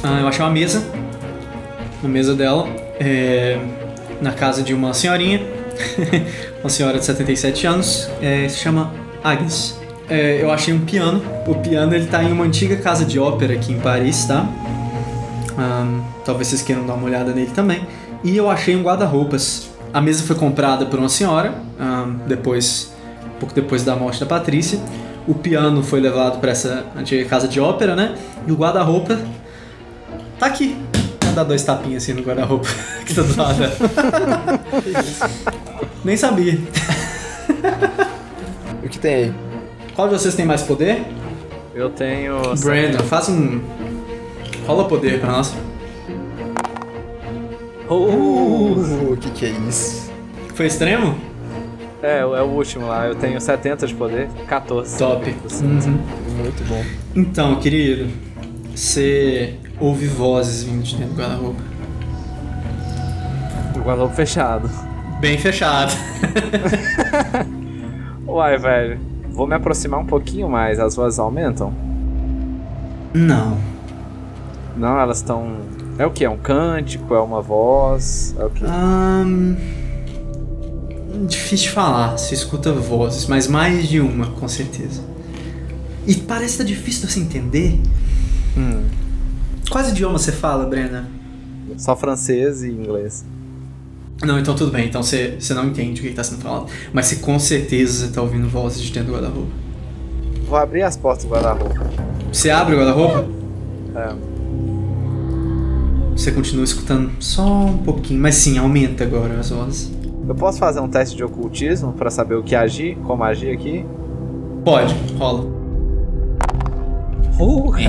Ah, eu achei uma mesa. Uma mesa dela. é, na casa de uma senhorinha. [laughs] uma senhora de 77 anos. é, se chama Agnes. É, eu achei um piano. O piano ele tá em uma antiga casa de ópera aqui em Paris, tá? Ahn, talvez vocês queiram dar uma olhada nele também. E eu achei um guarda-roupas. A mesa foi comprada por uma senhora, ahn, depois, pouco depois da morte da Patrícia. O piano foi levado para essa antiga casa de ópera, né? E o guarda-roupa tá aqui. Vou dar dois tapinhas assim no guarda-roupa [laughs] que tá do lado. [laughs] Nem sabia. O que tem aí? Qual de vocês tem mais poder? Eu tenho. Brandon, faz um. Rola poder pra nós. Uh, o que que é isso? Foi extremo? É, é o último lá. Eu tenho 70 de poder, 14. Top. Uhum. Muito bom. Então, querido, você ouve vozes vindo de dentro do guarda-roupa. O guarda fechado. Bem fechado. [laughs] Uai, velho. Vou me aproximar um pouquinho mais. As vozes aumentam? Não. Não, elas estão. É o que? É um cântico? É uma voz? É o que? Ahn, difícil de falar. Você escuta vozes, mas mais de uma, com certeza. E parece que tá difícil de você entender. Hum, Quais idiomas você fala, Brenda? só francês e inglês. Não, então tudo bem. Então você, não entende o que está sendo falado. Mas você com certeza você tá ouvindo vozes de dentro do guarda-roupa. Vou abrir as portas do guarda-roupa. Você abre o guarda-roupa, É, você continua escutando só um pouquinho. Mas sim, aumenta agora as vozes. eu posso fazer um teste de ocultismo pra saber o que agir, como agir aqui? Pode, rola.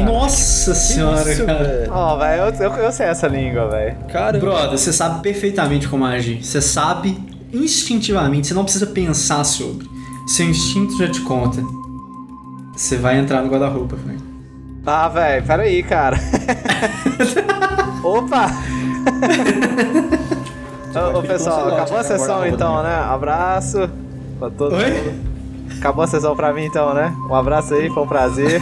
Nossa senhora, cara. Ó, velho, eu, eu, eu sei essa língua, velho. Cara, Brother, você sabe perfeitamente como agir. Você sabe instintivamente, você não precisa pensar sobre. Seu instinto já te conta. Você vai entrar no guarda-roupa, Frank. Ah, velho, peraí, cara. [laughs] Opa! ô, ô, pessoal, acabou a sessão então, né? Abraço pra todo Oi? mundo. Acabou a sessão pra mim então, né? Um abraço aí, foi um prazer.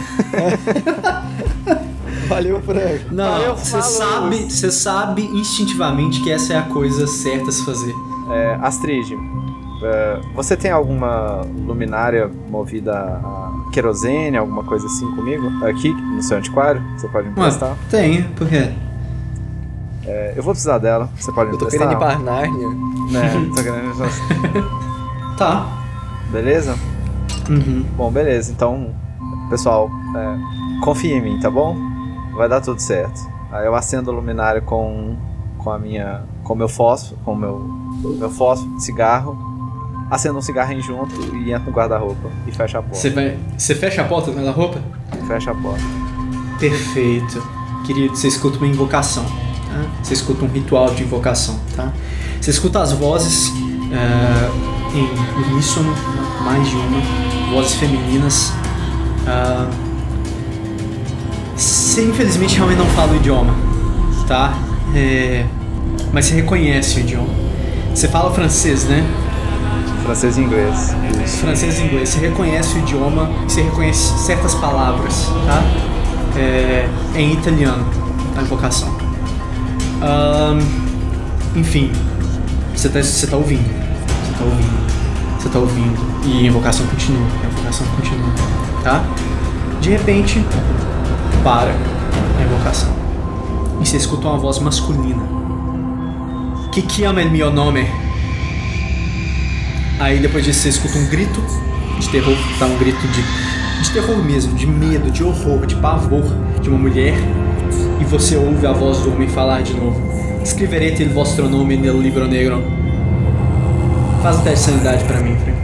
[laughs] valeu, Frank. Não, Valeu, você sabe, você sabe instintivamente que essa é a coisa certa a se fazer. É, Astrid, é, você tem alguma luminária movida a querosene, alguma coisa assim comigo? Aqui, no seu antiquário? Você pode me emprestar? Tem, por quê? É, eu vou precisar dela, você pode me Eu tô querendo ir pra Nárnia. Né, [laughs] tô querendo... Tá. Beleza? Uhum. Bom, beleza. Então, pessoal, é, confia em mim, tá bom? Vai dar tudo certo. Aí eu acendo a luminária com, com a minha, com o meu fósforo, com o meu, meu fósforo, cigarro. Acendo um cigarrinho junto e entro no guarda-roupa e fecha a porta. Você vai. Você fecha a porta do guarda-roupa? Fecha a porta. Perfeito. Querido, você escuta uma invocação. Tá? Você escuta um ritual de invocação, tá? Você escuta as vozes é, em uníssono, mais de uma, vozes femininas. Ah, você infelizmente realmente não fala o idioma, tá? É, mas você reconhece o idioma. Você fala francês, né? Francês e inglês. francês e inglês. Você reconhece o idioma, você reconhece certas palavras, tá? É, em italiano, a invocação. Ahn, enfim, você tá, você tá ouvindo. Você tá ouvindo. Você tá ouvindo. E a invocação continua. A invocação continua, tá? De repente, para a invocação. E você escuta uma voz masculina. Que chiama il mio nome? Aí depois disso você escuta um grito de terror, tá? Um grito de, de terror mesmo, de medo, de horror, de pavor de uma mulher. E você ouve a voz do homem falar de novo. Scriverete il vostro nome nel libro negro. Faz um teste de sanidade pra mim, Frank.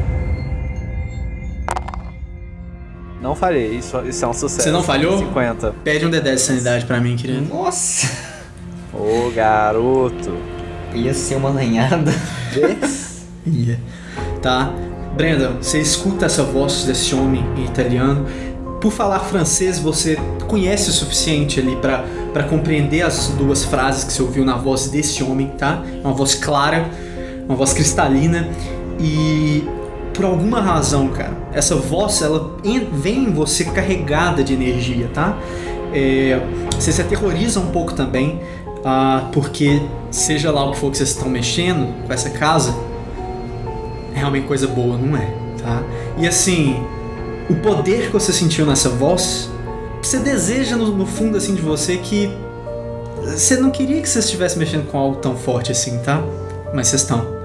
Não falhei, isso, isso é um sucesso. Você não falhou? 50. Pede um D10 de sanidade pra mim, querido. Nossa! Ô, garoto. Ia ser uma lanhada. [laughs] Ia. Tá? Brandon, você escuta essa voz desse homem em italiano. Por falar francês, você conhece o suficiente ali pra compreender as duas frases que você ouviu na voz desse homem, tá? Uma voz clara, uma voz cristalina e por alguma razão, cara, essa voz ela vem em você carregada de energia, tá? É, você se aterroriza um pouco também, ah, porque seja lá o que for que vocês estão mexendo com essa casa, é realmente coisa boa, não é? Tá? E assim, o poder que você sentiu nessa voz, você deseja no, no fundo assim de você que você não queria que você estivesse mexendo com algo tão forte assim, tá? Mas vocês estão.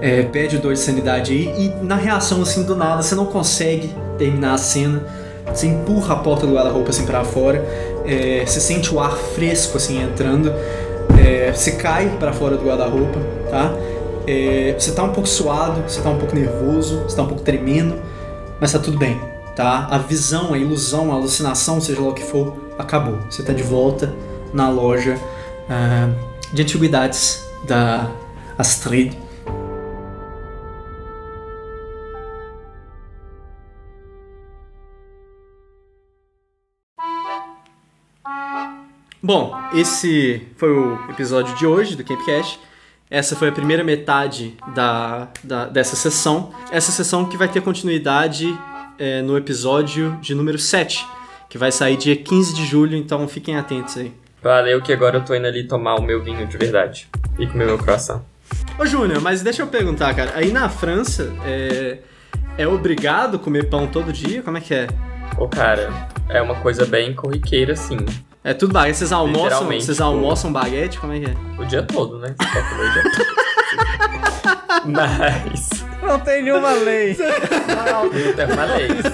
É, pede dor de sanidade aí e na reação assim do nada você não consegue terminar a cena. Você empurra a porta do guarda-roupa assim para fora. é, você sente o ar fresco assim entrando. é, você cai para fora do guarda-roupa, tá? É, você tá um pouco suado, você tá um pouco nervoso, você tá um pouco tremendo, mas tá tudo bem, tá? A visão, a ilusão, a alucinação, seja lá o que for, acabou. Você tá de volta na loja ah, de antiguidades da Astrid. Bom, esse foi o episódio de hoje do Campcast. Essa foi a primeira metade da, da- dessa sessão. Essa sessão que vai ter continuidade é, no episódio de número 7, que vai sair dia 15 de julho, então fiquem atentos aí. Valeu que agora eu tô indo ali tomar o meu vinho de verdade. E comer meu croissant. Ô Júnior, mas deixa eu perguntar, cara. Aí na França, é, é obrigado comer pão todo dia? Como é que é? Ô, cara, é uma coisa bem corriqueira, assim. É tudo baguete? Vocês almoçam, vocês tipo- almoçam baguete? Como é que é? O dia todo, né? Você pode comer o dia todo. [laughs] Mas. Não tem nenhuma lei. Eu falei isso.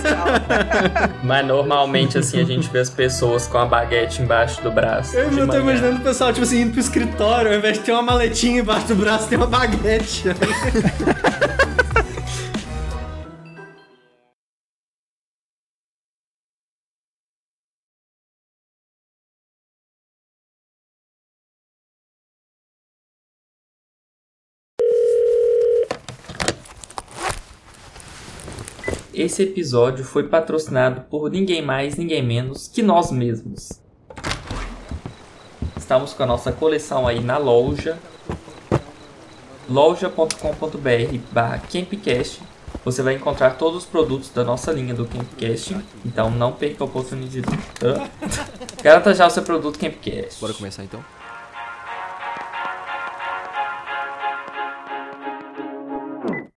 Mas normalmente, assim, a gente vê as pessoas com a baguete embaixo do braço. Eu já tô manhã. imaginando o pessoal, tipo assim, indo pro escritório, ao invés de ter uma maletinha embaixo do braço, tem uma baguete. [laughs] Esse episódio foi patrocinado por ninguém mais, ninguém menos que nós mesmos. Estamos com a nossa coleção aí na loja loja.com.br barra Campcast. Você vai encontrar todos os produtos da nossa linha do Campcast. Então não perca a oportunidade. [laughs] Garanta já o seu produto Campcast. Bora começar então?